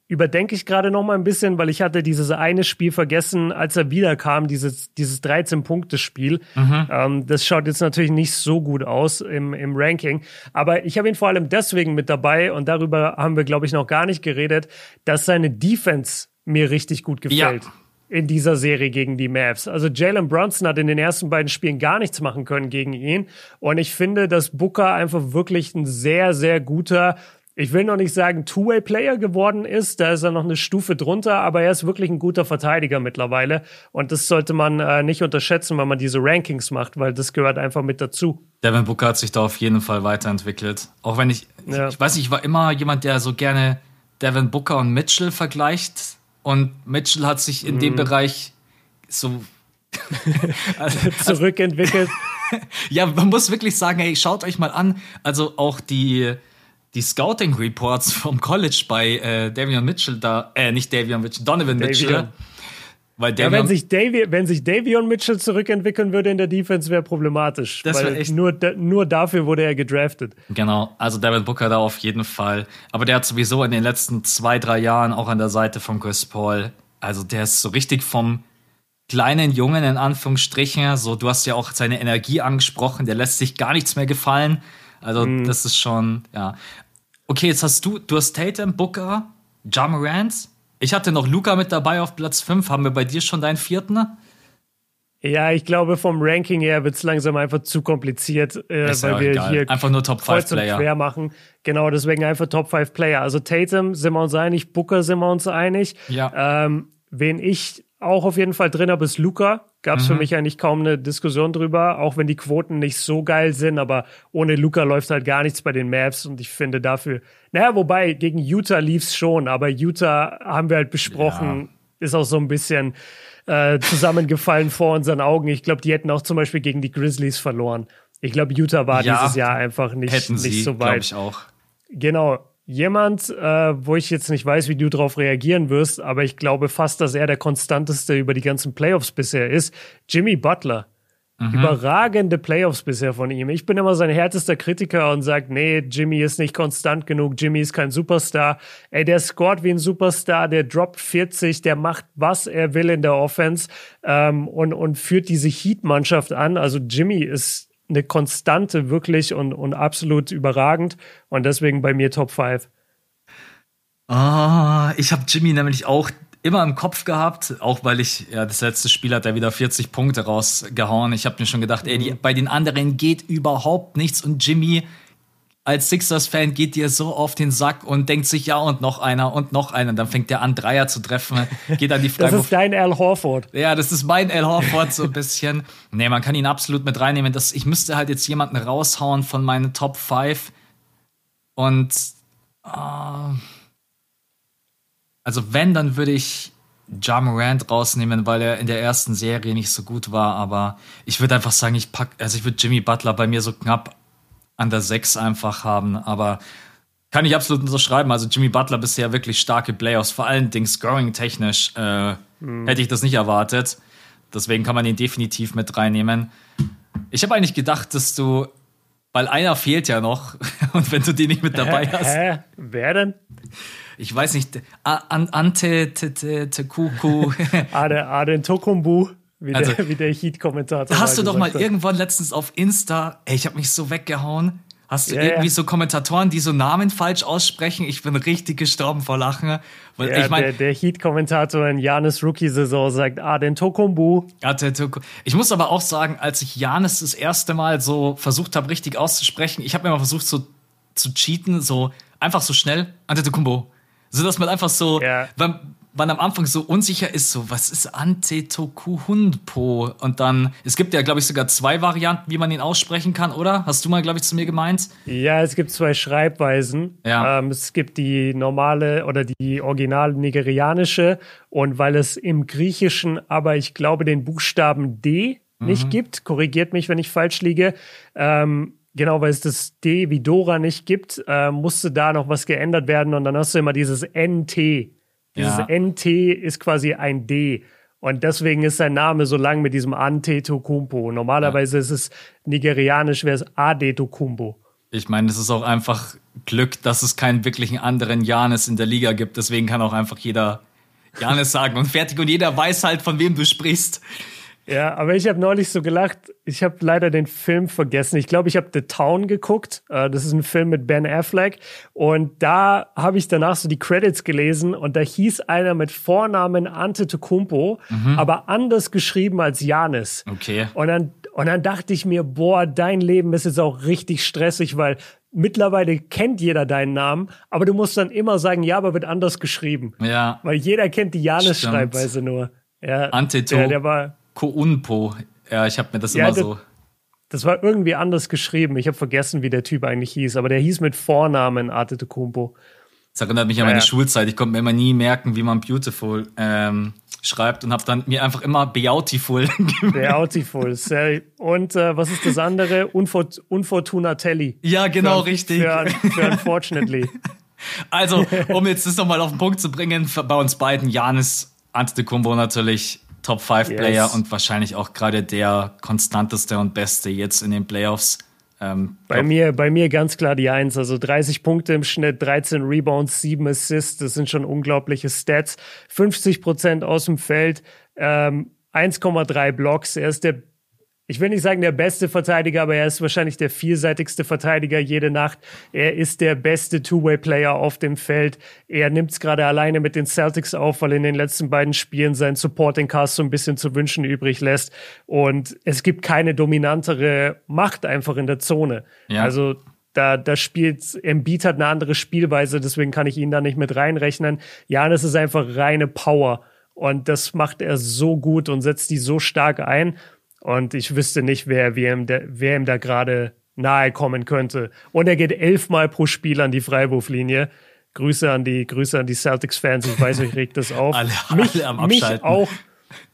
Speaker 2: überdenke ich gerade noch mal ein bisschen, weil ich hatte dieses eine Spiel vergessen, als er wiederkam, dieses, dieses 13-Punkte-Spiel. Mhm. Ähm, das schaut jetzt natürlich nicht so gut aus im, im Ranking. Aber ich habe ihn vor allem deswegen mit dabei und darüber haben wir, glaube ich, noch gar nicht geredet, dass seine Defense mir richtig gut gefällt. Ja. In dieser Serie gegen die Mavs. Also Jalen Brunson hat in den ersten beiden Spielen gar nichts machen können gegen ihn. Und ich finde, dass Booker einfach wirklich ein sehr, sehr guter ich will noch nicht sagen Two-Way-Player geworden ist, da ist er noch eine Stufe drunter, aber er ist wirklich ein guter Verteidiger mittlerweile. Und das sollte man äh, nicht unterschätzen, wenn man diese Rankings macht, weil das gehört einfach mit dazu.
Speaker 1: Devin Booker hat sich da auf jeden Fall weiterentwickelt. Auch wenn ich, ja. ich weiß nicht, ich war immer jemand, der so gerne Devin Booker und Mitchell vergleicht. Und Mitchell hat sich in mhm. dem Bereich so
Speaker 2: also, zurückentwickelt.
Speaker 1: ja, man muss wirklich sagen, hey, schaut euch mal an. Also auch die die Scouting Reports vom College bei äh, Davion Mitchell da, äh, nicht Davion Mitchell, Donovan Davion. Mitchell.
Speaker 2: Weil Davion, ja, wenn sich, Davion, wenn sich Davion Mitchell zurückentwickeln würde in der Defense, wäre problematisch. Das weil echt nur, nur dafür wurde er gedraftet.
Speaker 1: Genau, also Devin Booker da auf jeden Fall. Aber der hat sowieso in den letzten zwei, drei Jahren auch an der Seite von Chris Paul, also der ist so richtig vom kleinen Jungen in Anführungsstrichen, so du hast ja auch seine Energie angesprochen, der lässt sich gar nichts mehr gefallen. Also mm. das ist schon, ja. Okay, jetzt hast du, du hast Tatum, Booker, Ja Morant. Ich hatte noch Luca mit dabei auf Platz 5. Haben wir bei dir schon deinen vierten?
Speaker 2: Ja, ich glaube, vom Ranking her wird es langsam einfach zu kompliziert, äh, weil wir egal. hier
Speaker 1: einfach nur Top 5 Player
Speaker 2: quer machen. Genau, deswegen einfach Top 5 Player. Also Tatum sind wir uns einig, Booker sind wir uns einig.
Speaker 1: Ja.
Speaker 2: Ähm, wen ich auch auf jeden Fall drin habe, ist Luca. Gab es mhm. für mich eigentlich kaum eine Diskussion drüber, auch wenn die Quoten nicht so geil sind, aber ohne Luca läuft halt gar nichts bei den Mavs und ich finde dafür, naja, wobei gegen Utah lief es schon, aber Utah haben wir halt besprochen, ja. ist auch so ein bisschen äh, zusammengefallen vor unseren Augen. Ich glaube, die hätten auch zum Beispiel gegen die Grizzlies verloren. Ich glaube, Utah war ja, dieses Jahr einfach nicht, hätten nicht sie, so weit.
Speaker 1: ich auch.
Speaker 2: Genau. Jemand, äh, wo ich jetzt nicht weiß, wie du darauf reagieren wirst, aber ich glaube fast, dass er der konstanteste über die ganzen Playoffs bisher ist. Jimmy Butler. Mhm. Überragende Playoffs bisher von ihm. Ich bin immer sein härtester Kritiker und sage, nee, Jimmy ist nicht konstant genug, Jimmy ist kein Superstar. Ey, der scored wie ein Superstar, der droppt 40, der macht, was er will in der Offense ähm, und, und führt diese Heat-Mannschaft an. Also Jimmy ist eine Konstante wirklich und, und absolut überragend. Und deswegen bei mir Top 5.
Speaker 1: Ah, ich habe Jimmy nämlich auch immer im Kopf gehabt, auch weil ich, ja, das letzte Spiel hat er wieder 40 Punkte rausgehauen. Ich habe mir schon gedacht, ey, die, mhm. bei den anderen geht überhaupt nichts und Jimmy als Sixers-Fan geht dir so auf den Sack und denkt sich, ja, und noch einer und noch einer. Dann fängt der an, Dreier zu treffen, geht an die
Speaker 2: Freiburg. Das ist dein Al Horford.
Speaker 1: Ja, das ist mein Al Horford so ein bisschen. nee, man kann ihn absolut mit reinnehmen. Das, ich müsste halt jetzt jemanden raushauen von meinen Top 5. Und uh, also wenn, dann würde ich Ja Morant rausnehmen, weil er in der ersten Serie nicht so gut war. Aber ich würde einfach sagen, ich pack, also ich würde Jimmy Butler bei mir so knapp an der 6 einfach haben. Aber kann ich absolut unterschreiben. Also Jimmy Butler bisher wirklich starke Playoffs, vor allen Dingen scoring-technisch äh, mhm. hätte ich das nicht erwartet. Deswegen kann man ihn definitiv mit reinnehmen. Ich habe eigentlich gedacht, dass du, weil einer fehlt ja noch, und wenn du den nicht mit dabei hast.
Speaker 2: Hä? Wer denn?
Speaker 1: Ich weiß nicht, Ante Tekuku.
Speaker 2: Aden Tokumbu. Wie, also, der, wie der Heat-Kommentator.
Speaker 1: Hast du doch mal hat. irgendwann letztens auf Insta, ey, ich habe mich so weggehauen. Hast du ja, irgendwie so Kommentatoren, die so Namen falsch aussprechen? Ich bin richtig gestorben vor Lachen.
Speaker 2: Weil ja, ich mein, der, der Heat-Kommentator in Janis Rookie-Saison sagt, ah, den Tokumbu.
Speaker 1: Ich muss aber auch sagen, als ich Janis das erste Mal so versucht habe, richtig auszusprechen, ich habe mir mal versucht, so zu cheaten, so einfach so schnell, Antetokounmpo. So dass man einfach so, ja. weil, man am Anfang so unsicher ist, so, was ist Antetokounmpo? Und dann, es gibt ja, glaube ich, sogar zwei Varianten, wie man ihn aussprechen kann, oder? Hast du mal, glaube ich, zu mir gemeint?
Speaker 2: Ja, es gibt zwei Schreibweisen. Ja. Ähm, es gibt die normale oder die original nigerianische. Und weil es im Griechischen aber, ich glaube, den Buchstaben D nicht mhm. gibt, korrigiert mich, wenn ich falsch liege, ähm, Genau, weil es das D wie Dora nicht gibt, äh, musste da noch was geändert werden und dann hast du immer dieses NT. Dieses ja. NT ist quasi ein D. Und deswegen ist sein Name so lang mit diesem Antetokounmpo. Normalerweise ja. ist es nigerianisch, wäre es Adetokounmpo.
Speaker 1: Ich meine, es ist auch einfach Glück, dass es keinen wirklichen anderen Janis in der Liga gibt. Deswegen kann auch einfach jeder Janis sagen und fertig. Und jeder weiß halt, von wem du sprichst.
Speaker 2: Ja, aber ich habe neulich so gelacht, ich habe leider den Film vergessen. Ich glaube, ich habe The Town geguckt. Äh, das ist ein Film mit Ben Affleck. Und da habe ich danach so die Credits gelesen und da hieß einer mit Vornamen Antetokounmpo, mhm. aber anders geschrieben als Janis.
Speaker 1: Okay.
Speaker 2: Und dann, und dann dachte ich mir, boah, dein Leben ist jetzt auch richtig stressig, weil mittlerweile kennt jeder deinen Namen, aber du musst dann immer sagen, ja, aber wird anders geschrieben.
Speaker 1: Ja.
Speaker 2: Weil jeder kennt die Janis-Schreibweise nur. Ja,
Speaker 1: Anteto. Der, der war Kounpo. Ja, ich habe mir das ja, immer so.
Speaker 2: Das war irgendwie anders geschrieben. Ich habe vergessen, wie der Typ eigentlich hieß, aber der hieß mit Vornamen Antetokounmpo.
Speaker 1: Das erinnert mich an meine ja. Schulzeit. Ich konnte mir immer nie merken, wie man Beautiful ähm, schreibt und habe dann mir einfach immer Beautiful.
Speaker 2: Beautiful. Und äh, was ist das andere? Unfort Unfortunatelli.
Speaker 1: Ja, genau, für, richtig.
Speaker 2: Für, für Unfortunately.
Speaker 1: Also, um jetzt das nochmal auf den Punkt zu bringen, bei uns beiden, Janis Antetokounmpo natürlich Top 5 yes. Player und wahrscheinlich auch gerade der konstanteste und beste jetzt in den Playoffs.
Speaker 2: Ähm, bei mir, bei mir ganz klar die Eins. Also 30 Punkte im Schnitt, 13 Rebounds, 7 Assists. Das sind schon unglaubliche Stats. 50 Prozent aus dem Feld, ähm, 1,3 Blocks. Er ist der ich will nicht sagen der beste Verteidiger, aber er ist wahrscheinlich der vielseitigste Verteidiger jede Nacht. Er ist der beste Two-Way-Player auf dem Feld. Er nimmt es gerade alleine mit den Celtics auf, weil in den letzten beiden Spielen sein Supporting Cast so ein bisschen zu wünschen übrig lässt. Und es gibt keine dominantere Macht einfach in der Zone. Ja. Also da, da spielt Embiid hat eine andere Spielweise, deswegen kann ich ihn da nicht mit reinrechnen. Janis ist einfach reine Power. Und das macht er so gut und setzt die so stark ein. Und ich wüsste nicht, wer, wer ihm, da, wer ihm da gerade nahe kommen könnte. Und er geht elfmal pro Spiel an die Freiwurflinie. Grüße an die, Grüße an die Celtics-Fans. Ich weiß, euch regt das auf.
Speaker 1: alle, mich, alle am Abschalten.
Speaker 2: Mich auch.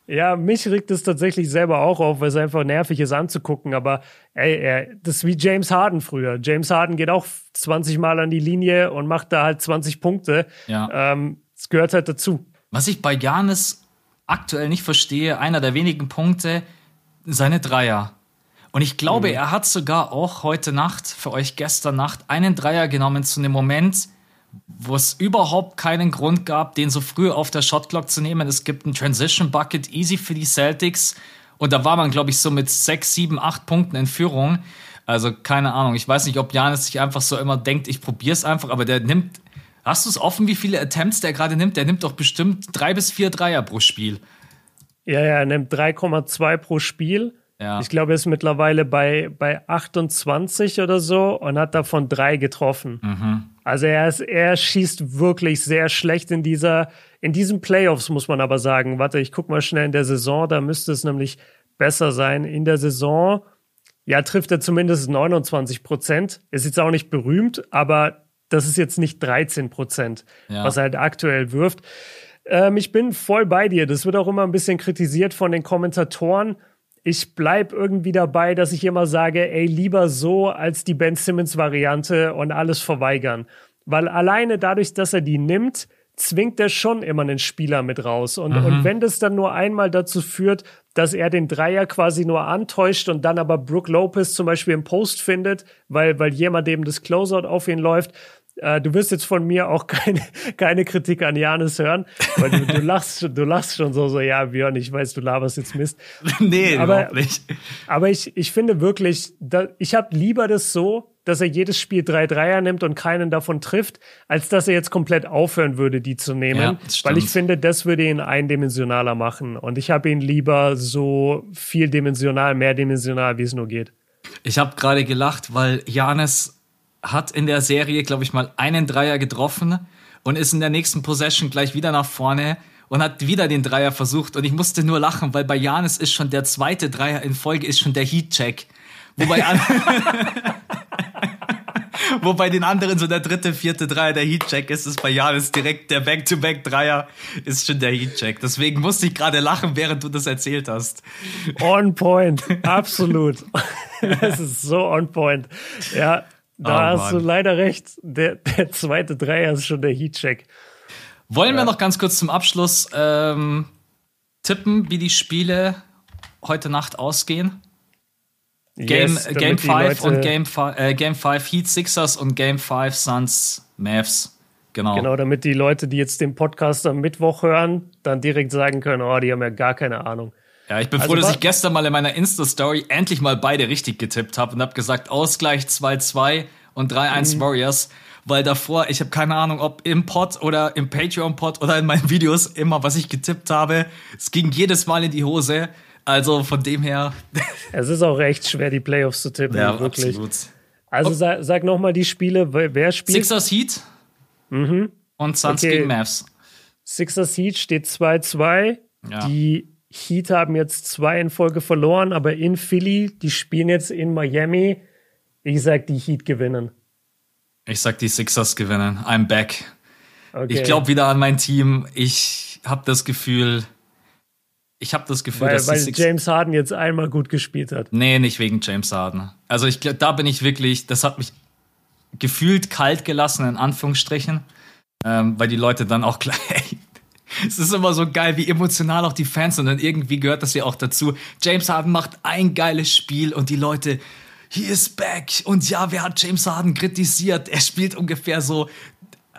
Speaker 2: Ja, mich regt es tatsächlich selber auch auf, weil es einfach nervig ist anzugucken. Aber ey, er, das ist wie James Harden früher. James Harden geht auch 20 Mal an die Linie und macht da halt 20 Punkte. Ja. Ähm, das gehört halt dazu.
Speaker 1: Was ich bei Janis aktuell nicht verstehe, einer der wenigen Punkte, seine Dreier. Und ich glaube, mhm. er hat sogar auch heute Nacht, für euch gestern Nacht, einen Dreier genommen zu einem Moment, wo es überhaupt keinen Grund gab, den so früh auf der Shotclock zu nehmen. Es gibt einen Transition Bucket easy für die Celtics. Und da war man, glaube ich, so mit sechs, sieben, acht Punkten in Führung. Also keine Ahnung. Ich weiß nicht, ob Janis sich einfach so immer denkt, ich probiere es einfach, aber der nimmt. Hast du es offen, wie viele Attempts der gerade nimmt? Der nimmt doch bestimmt drei bis vier Dreier pro Spiel.
Speaker 2: Ja, ja, er nimmt 3,2 pro Spiel. Ja. Ich glaube, er ist mittlerweile bei, bei 28 oder so und hat davon drei getroffen. Mhm. Also er, ist, er schießt wirklich sehr schlecht in dieser, in diesen Playoffs, muss man aber sagen. Warte, ich guck mal schnell in der Saison, da müsste es nämlich besser sein. In der Saison, ja, trifft er zumindest 29 Prozent. Ist jetzt auch nicht berühmt, aber das ist jetzt nicht 13 Prozent, ja. was er halt aktuell wirft. Ähm, ich bin voll bei dir. Das wird auch immer ein bisschen kritisiert von den Kommentatoren. Ich bleib irgendwie dabei, dass ich immer sage, ey, lieber so als die Ben Simmons Variante und alles verweigern. Weil alleine dadurch, dass er die nimmt, zwingt er schon immer einen Spieler mit raus. Und, mhm. und wenn das dann nur einmal dazu führt, dass er den Dreier quasi nur antäuscht und dann aber Brooke Lopez zum Beispiel im Post findet, weil, weil jemand eben das Closeout auf ihn läuft, äh, du wirst jetzt von mir auch keine, keine Kritik an Janis hören, weil du, du lachst, du lachst schon so, so, ja, Björn, ich weiß, du laberst jetzt Mist.
Speaker 1: nee, aber, überhaupt nicht.
Speaker 2: Aber ich, ich finde wirklich, da, ich habe lieber das so, dass er jedes Spiel drei Dreier nimmt und keinen davon trifft, als dass er jetzt komplett aufhören würde, die zu nehmen. Ja, weil ich finde, das würde ihn eindimensionaler machen. Und ich habe ihn lieber so vieldimensional, mehrdimensional, wie es nur geht.
Speaker 1: Ich habe gerade gelacht, weil Janis hat in der Serie, glaube ich, mal einen Dreier getroffen und ist in der nächsten Possession gleich wieder nach vorne und hat wieder den Dreier versucht und ich musste nur lachen, weil bei Janis ist schon der zweite Dreier in Folge ist schon der Heat-Check. Wobei Wo bei den anderen so der dritte, vierte Dreier der Heatcheck ist, ist bei Janis direkt der Back-to-Back-Dreier ist schon der Heatcheck. Deswegen musste ich gerade lachen, während du das erzählt hast.
Speaker 2: On point, absolut. das ist so on point. Ja, da oh, hast du leider recht. Der, der zweite Dreier ist schon der Heatcheck.
Speaker 1: Wollen ja. wir noch ganz kurz zum Abschluss ähm, tippen, wie die Spiele heute Nacht ausgehen? Game, yes, Game 5 und Game 5 äh, Game 5 Heat Sixers und Game 5 Suns Mavs. Genau.
Speaker 2: Genau, damit die Leute, die jetzt den Podcast am Mittwoch hören, dann direkt sagen können, oh, die haben ja gar keine Ahnung.
Speaker 1: Ja, ich bin also froh, dass ich gestern mal in meiner Insta-Story endlich mal beide richtig getippt habe und habe gesagt, Ausgleich 2-2 und 3-1 mhm. Warriors, weil davor, ich habe keine Ahnung, ob im Pod oder im Patreon-Pod oder in meinen Videos immer, was ich getippt habe, es ging jedes Mal in die Hose. Also von dem her.
Speaker 2: es ist auch recht schwer, die Playoffs zu tippen. Ja, wirklich. absolut. Also okay. sag, sag nochmal die Spiele, wer spielt?
Speaker 1: Sixers Heat mhm. und Suns okay. gegen Mavs.
Speaker 2: Sixers Heat steht 2-2. Ja. Die Heat haben jetzt zwei in Folge verloren, aber in Philly, die spielen jetzt in Miami. Ich sag, die Heat gewinnen.
Speaker 1: Ich sag, die Sixers gewinnen. I'm back. Okay. Ich glaube wieder an mein Team. Ich habe das Gefühl, ich habe das Gefühl,
Speaker 2: weil,
Speaker 1: dass
Speaker 2: weil James Harden jetzt einmal gut gespielt hat.
Speaker 1: Nee, nicht wegen James Harden. Also ich da bin ich wirklich, das hat mich gefühlt kalt gelassen in Anführungsstrichen, ähm, weil die Leute dann auch gleich es ist immer so geil, wie emotional auch die Fans sind und irgendwie gehört das ja auch dazu. James Harden macht ein geiles Spiel und die Leute, he is back. Und ja, wer hat James Harden kritisiert? Er spielt ungefähr so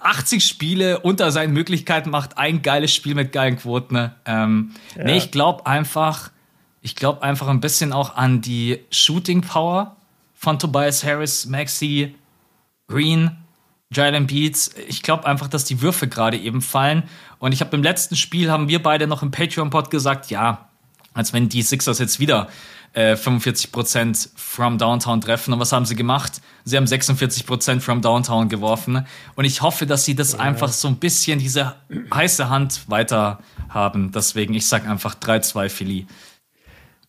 Speaker 1: 80 Spiele unter seinen Möglichkeiten, macht ein geiles Spiel mit geilen Quoten. Ne? Ähm, ja. Nee, ich glaube einfach, ich glaube einfach ein bisschen auch an die Shooting Power von Tobias Harris, Maxi, Green, Jalen Beats. Ich glaube einfach, dass die Würfe gerade eben fallen. Und ich habe im letzten Spiel, haben wir beide noch im Patreon-Pod gesagt, ja, als wenn die Sixers jetzt wieder äh, 45% from Downtown treffen. Und was haben sie gemacht? Sie haben 46% from Downtown geworfen. Und ich hoffe, dass sie das ja. einfach so ein bisschen, diese heiße Hand weiter haben. Deswegen, ich sag einfach 3-2 Philly.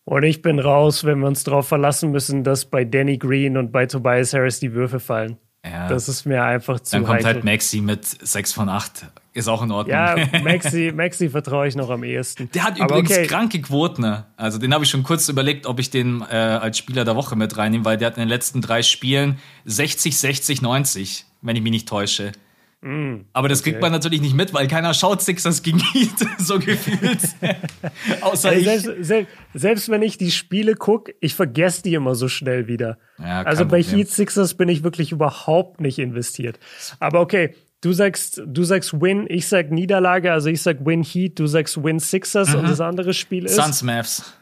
Speaker 2: Und ich bin raus, wenn wir uns darauf verlassen müssen, dass bei Danny Green und bei Tobias Harris die Würfe fallen. Ja. Das ist mir einfach zu
Speaker 1: Dann kommt
Speaker 2: heikel.
Speaker 1: halt Maxi mit 6 von 8. Ist auch in Ordnung.
Speaker 2: Ja, Maxi, Maxi vertraue ich noch am ehesten.
Speaker 1: Der hat Aber übrigens okay. kranke Quoten. Ne? Also den habe ich schon kurz überlegt, ob ich den äh, als Spieler der Woche mit reinnehme, weil der hat in den letzten drei Spielen 60, 60, 90, wenn ich mich nicht täusche. Mm, Aber das okay. kriegt man natürlich nicht mit, weil keiner schaut Sixers gegen Heat, so gefühlt. Außer
Speaker 2: ich. Selbst, selbst, selbst, wenn ich die Spiele gucke, ich vergesse die immer so schnell wieder. Ja, also bei Problem. Heat Sixers bin ich wirklich überhaupt nicht investiert. Aber okay, du sagst, du sagst Win, ich sag Niederlage, also ich sag Win Heat, du sagst Win Sixers mhm. und das andere Spiel ist.
Speaker 1: Suns Mavs.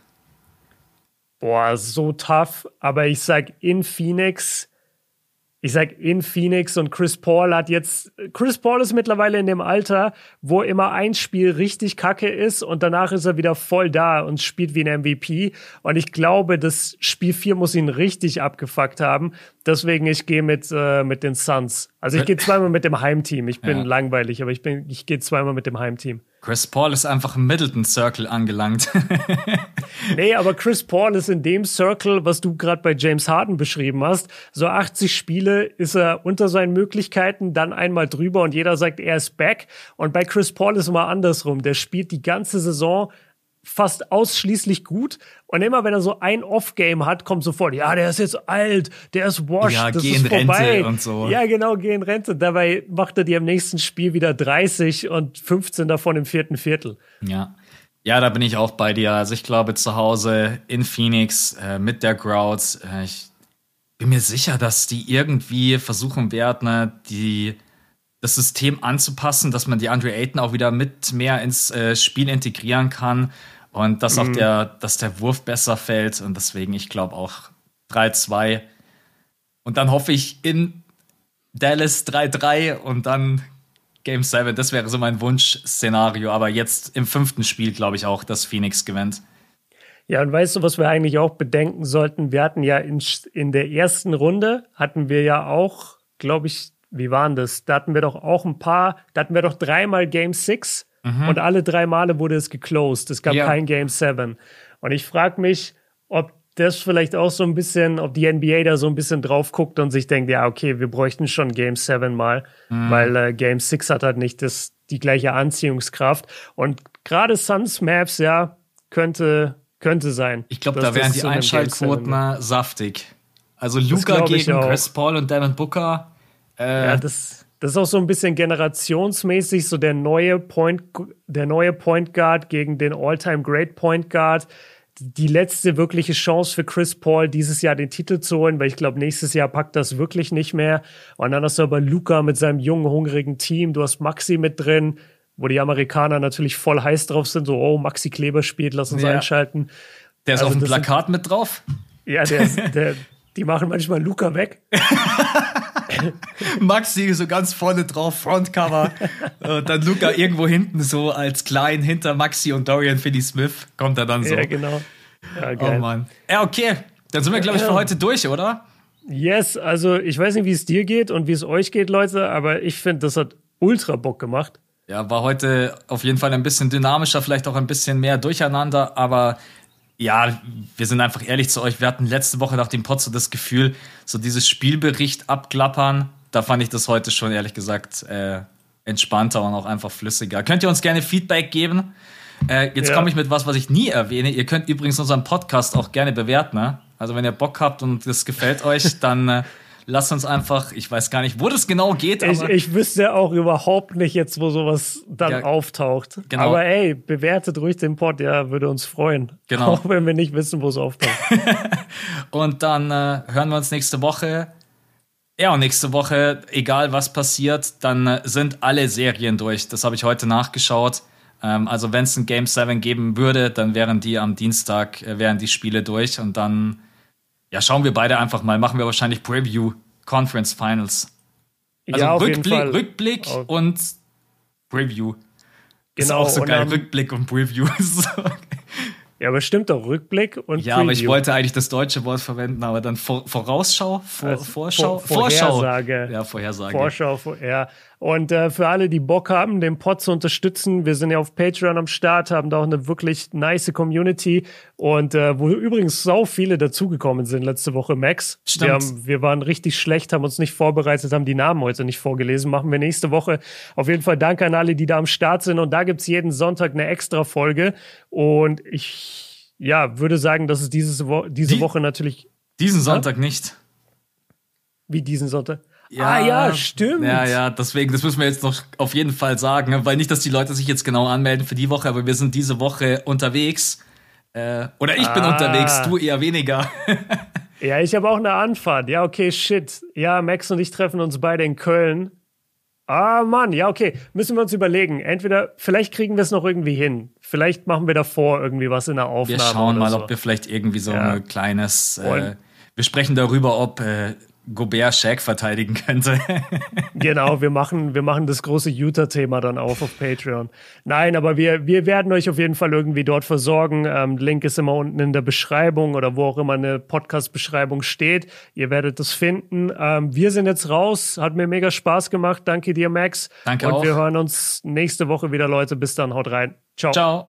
Speaker 2: Boah, so tough. Aber ich sag in Phoenix ich sag in Phoenix und Chris Paul hat jetzt, Chris Paul ist mittlerweile in dem Alter, wo immer ein Spiel richtig kacke ist und danach ist er wieder voll da und spielt wie ein MVP. Und ich glaube, das Spiel 4 muss ihn richtig abgefuckt haben. Deswegen, ich gehe mit, äh, mit den Suns. Also ich gehe zweimal mit dem Heimteam. Ich bin ja. langweilig, aber ich bin, ich gehe zweimal mit dem Heimteam.
Speaker 1: Chris Paul ist einfach im Middleton Circle angelangt.
Speaker 2: nee, aber Chris Paul ist in dem Circle, was du gerade bei James Harden beschrieben hast. So 80 Spiele ist er unter seinen Möglichkeiten, dann einmal drüber und jeder sagt, er ist back. Und bei Chris Paul ist immer andersrum. Der spielt die ganze Saison fast ausschließlich gut. Und immer wenn er so ein Off-Game hat, kommt sofort, ja, der ist jetzt alt, der ist washed, ja, das ist vorbei. Rente und so. Ja, genau, geh in Rente. Dabei macht er dir im nächsten Spiel wieder 30 und 15 davon im vierten Viertel.
Speaker 1: Ja. Ja, da bin ich auch bei dir. Also ich glaube zu Hause in Phoenix äh, mit der Crowds, äh, ich bin mir sicher, dass die irgendwie versuchen werden, die das System anzupassen, dass man die Andre Ayton auch wieder mit mehr ins äh, Spiel integrieren kann und dass auch mhm. der, dass der Wurf besser fällt. Und deswegen, ich glaube auch 3-2. Und dann hoffe ich in Dallas 3-3 und dann Game 7. Das wäre so mein Wunschszenario. Aber jetzt im fünften Spiel glaube ich auch, dass Phoenix gewinnt.
Speaker 2: Ja, und weißt du, was wir eigentlich auch bedenken sollten? Wir hatten ja in, in der ersten Runde, hatten wir ja auch, glaube ich, wie waren das? Da hatten wir doch auch ein paar, da hatten wir doch dreimal Game 6 Mhm. Und alle drei Male wurde es geclosed. Es gab ja. kein Game 7. Und ich frage mich, ob das vielleicht auch so ein bisschen, ob die NBA da so ein bisschen drauf guckt und sich denkt, ja, okay, wir bräuchten schon Game 7 mal, mhm. weil äh, Game 6 hat halt nicht das, die gleiche Anziehungskraft. Und gerade Suns Maps, ja, könnte, könnte sein.
Speaker 1: Ich glaube, da wären die Einschaltquoten saftig. Also Luca gegen Chris Paul und Devin Booker.
Speaker 2: Äh, ja, das, das ist auch so ein bisschen generationsmäßig, so der neue Point, der neue Point Guard gegen den All-Time Great Point Guard die letzte wirkliche Chance für Chris Paul, dieses Jahr den Titel zu holen, weil ich glaube, nächstes Jahr packt das wirklich nicht mehr. Und dann hast du aber Luca mit seinem jungen, hungrigen Team. Du hast Maxi mit drin, wo die Amerikaner natürlich voll heiß drauf sind. So, oh, Maxi Kleber spielt, lass uns ja. einschalten.
Speaker 1: Der ist also auf dem Plakat sind, mit drauf?
Speaker 2: Ja, der, der, die machen manchmal Luca weg.
Speaker 1: Maxi so ganz vorne drauf, Frontcover. und dann Luca irgendwo hinten so als klein hinter Maxi und Dorian Finney-Smith kommt er dann so.
Speaker 2: Ja, genau.
Speaker 1: Ja, oh geil. Oh Mann. Ja, okay. Dann sind wir, glaube ich, für heute durch, oder?
Speaker 2: Yes, also ich weiß nicht, wie es dir geht und wie es euch geht, Leute, aber ich finde, das hat ultra Bock gemacht.
Speaker 1: Ja, war heute auf jeden Fall ein bisschen dynamischer, vielleicht auch ein bisschen mehr durcheinander, aber ja, wir sind einfach ehrlich zu euch. Wir hatten letzte Woche nach dem Pod so das Gefühl, so dieses Spielbericht abklappern. Da fand ich das heute schon ehrlich gesagt äh, entspannter und auch einfach flüssiger. Könnt ihr uns gerne Feedback geben? Äh, jetzt ja. komme ich mit was, was ich nie erwähne. Ihr könnt übrigens unseren Podcast auch gerne bewerten. Ne? Also wenn ihr Bock habt und das gefällt euch, dann äh, lass uns einfach, ich weiß gar nicht, wo das genau geht.
Speaker 2: ich, ich wüsste auch überhaupt nicht jetzt, wo sowas dann ja, auftaucht. Genau. Aber ey, bewertet ruhig den Pod, ja, würde uns freuen. Genau. Auch wenn wir nicht wissen, wo es auftaucht.
Speaker 1: und dann äh, hören wir uns nächste Woche. Ja, und nächste Woche, egal was passiert, dann äh, sind alle Serien durch. Das habe ich heute nachgeschaut. Ähm, also wenn es ein Game 7 geben würde, dann wären die am Dienstag, äh, wären die Spiele durch und dann ja, schauen wir beide einfach mal. Machen wir wahrscheinlich Preview Conference Finals. Also ja, Rückblick, Rückblick oh. und Preview. Genau. Ist auch so geil. Rückblick und Preview.
Speaker 2: Ja, aber stimmt doch, Rückblick und
Speaker 1: Ja, Preview. aber ich wollte eigentlich das deutsche Wort verwenden, aber dann Vor Vorausschau, Vor also Vorschau,
Speaker 2: Vor Vorhersage.
Speaker 1: Vorschau. Ja, Vorhersage.
Speaker 2: Vorschau, ja. Und äh, für alle, die Bock haben, den Pod zu unterstützen, wir sind ja auf Patreon am Start, haben da auch eine wirklich nice Community und äh, wo übrigens so viele dazugekommen sind letzte Woche, Max. Stimmt. Wir, haben, wir waren richtig schlecht, haben uns nicht vorbereitet, haben die Namen heute nicht vorgelesen. Machen wir nächste Woche. Auf jeden Fall danke an alle, die da am Start sind und da gibt's jeden Sonntag eine extra Folge und ich ja, würde sagen, dass es dieses Wo diese die, Woche natürlich.
Speaker 1: Diesen Sonntag ja? nicht.
Speaker 2: Wie diesen Sonntag? Ja, ah ja, stimmt.
Speaker 1: Ja, ja, deswegen, das müssen wir jetzt noch auf jeden Fall sagen, weil nicht, dass die Leute sich jetzt genau anmelden für die Woche, aber wir sind diese Woche unterwegs. Äh, oder ich ah. bin unterwegs, du eher weniger.
Speaker 2: ja, ich habe auch eine Anfahrt. Ja, okay, shit. Ja, Max und ich treffen uns beide in Köln. Ah, Mann, ja, okay. Müssen wir uns überlegen. Entweder, vielleicht kriegen wir es noch irgendwie hin. Vielleicht machen wir davor irgendwie was in der Aufnahme.
Speaker 1: Wir schauen mal, so. ob wir vielleicht irgendwie so ja. ein kleines. Äh, wir sprechen darüber, ob äh, Gobert Shaq verteidigen könnte.
Speaker 2: genau, wir machen, wir machen das große Utah-Thema dann auf auf Patreon. Nein, aber wir, wir werden euch auf jeden Fall irgendwie dort versorgen. Ähm, Link ist immer unten in der Beschreibung oder wo auch immer eine Podcast-Beschreibung steht. Ihr werdet das finden. Ähm, wir sind jetzt raus. Hat mir mega Spaß gemacht. Danke dir, Max.
Speaker 1: Danke
Speaker 2: Und
Speaker 1: auch.
Speaker 2: wir hören uns nächste Woche wieder, Leute. Bis dann. Haut rein. Ciao.
Speaker 1: Ciao.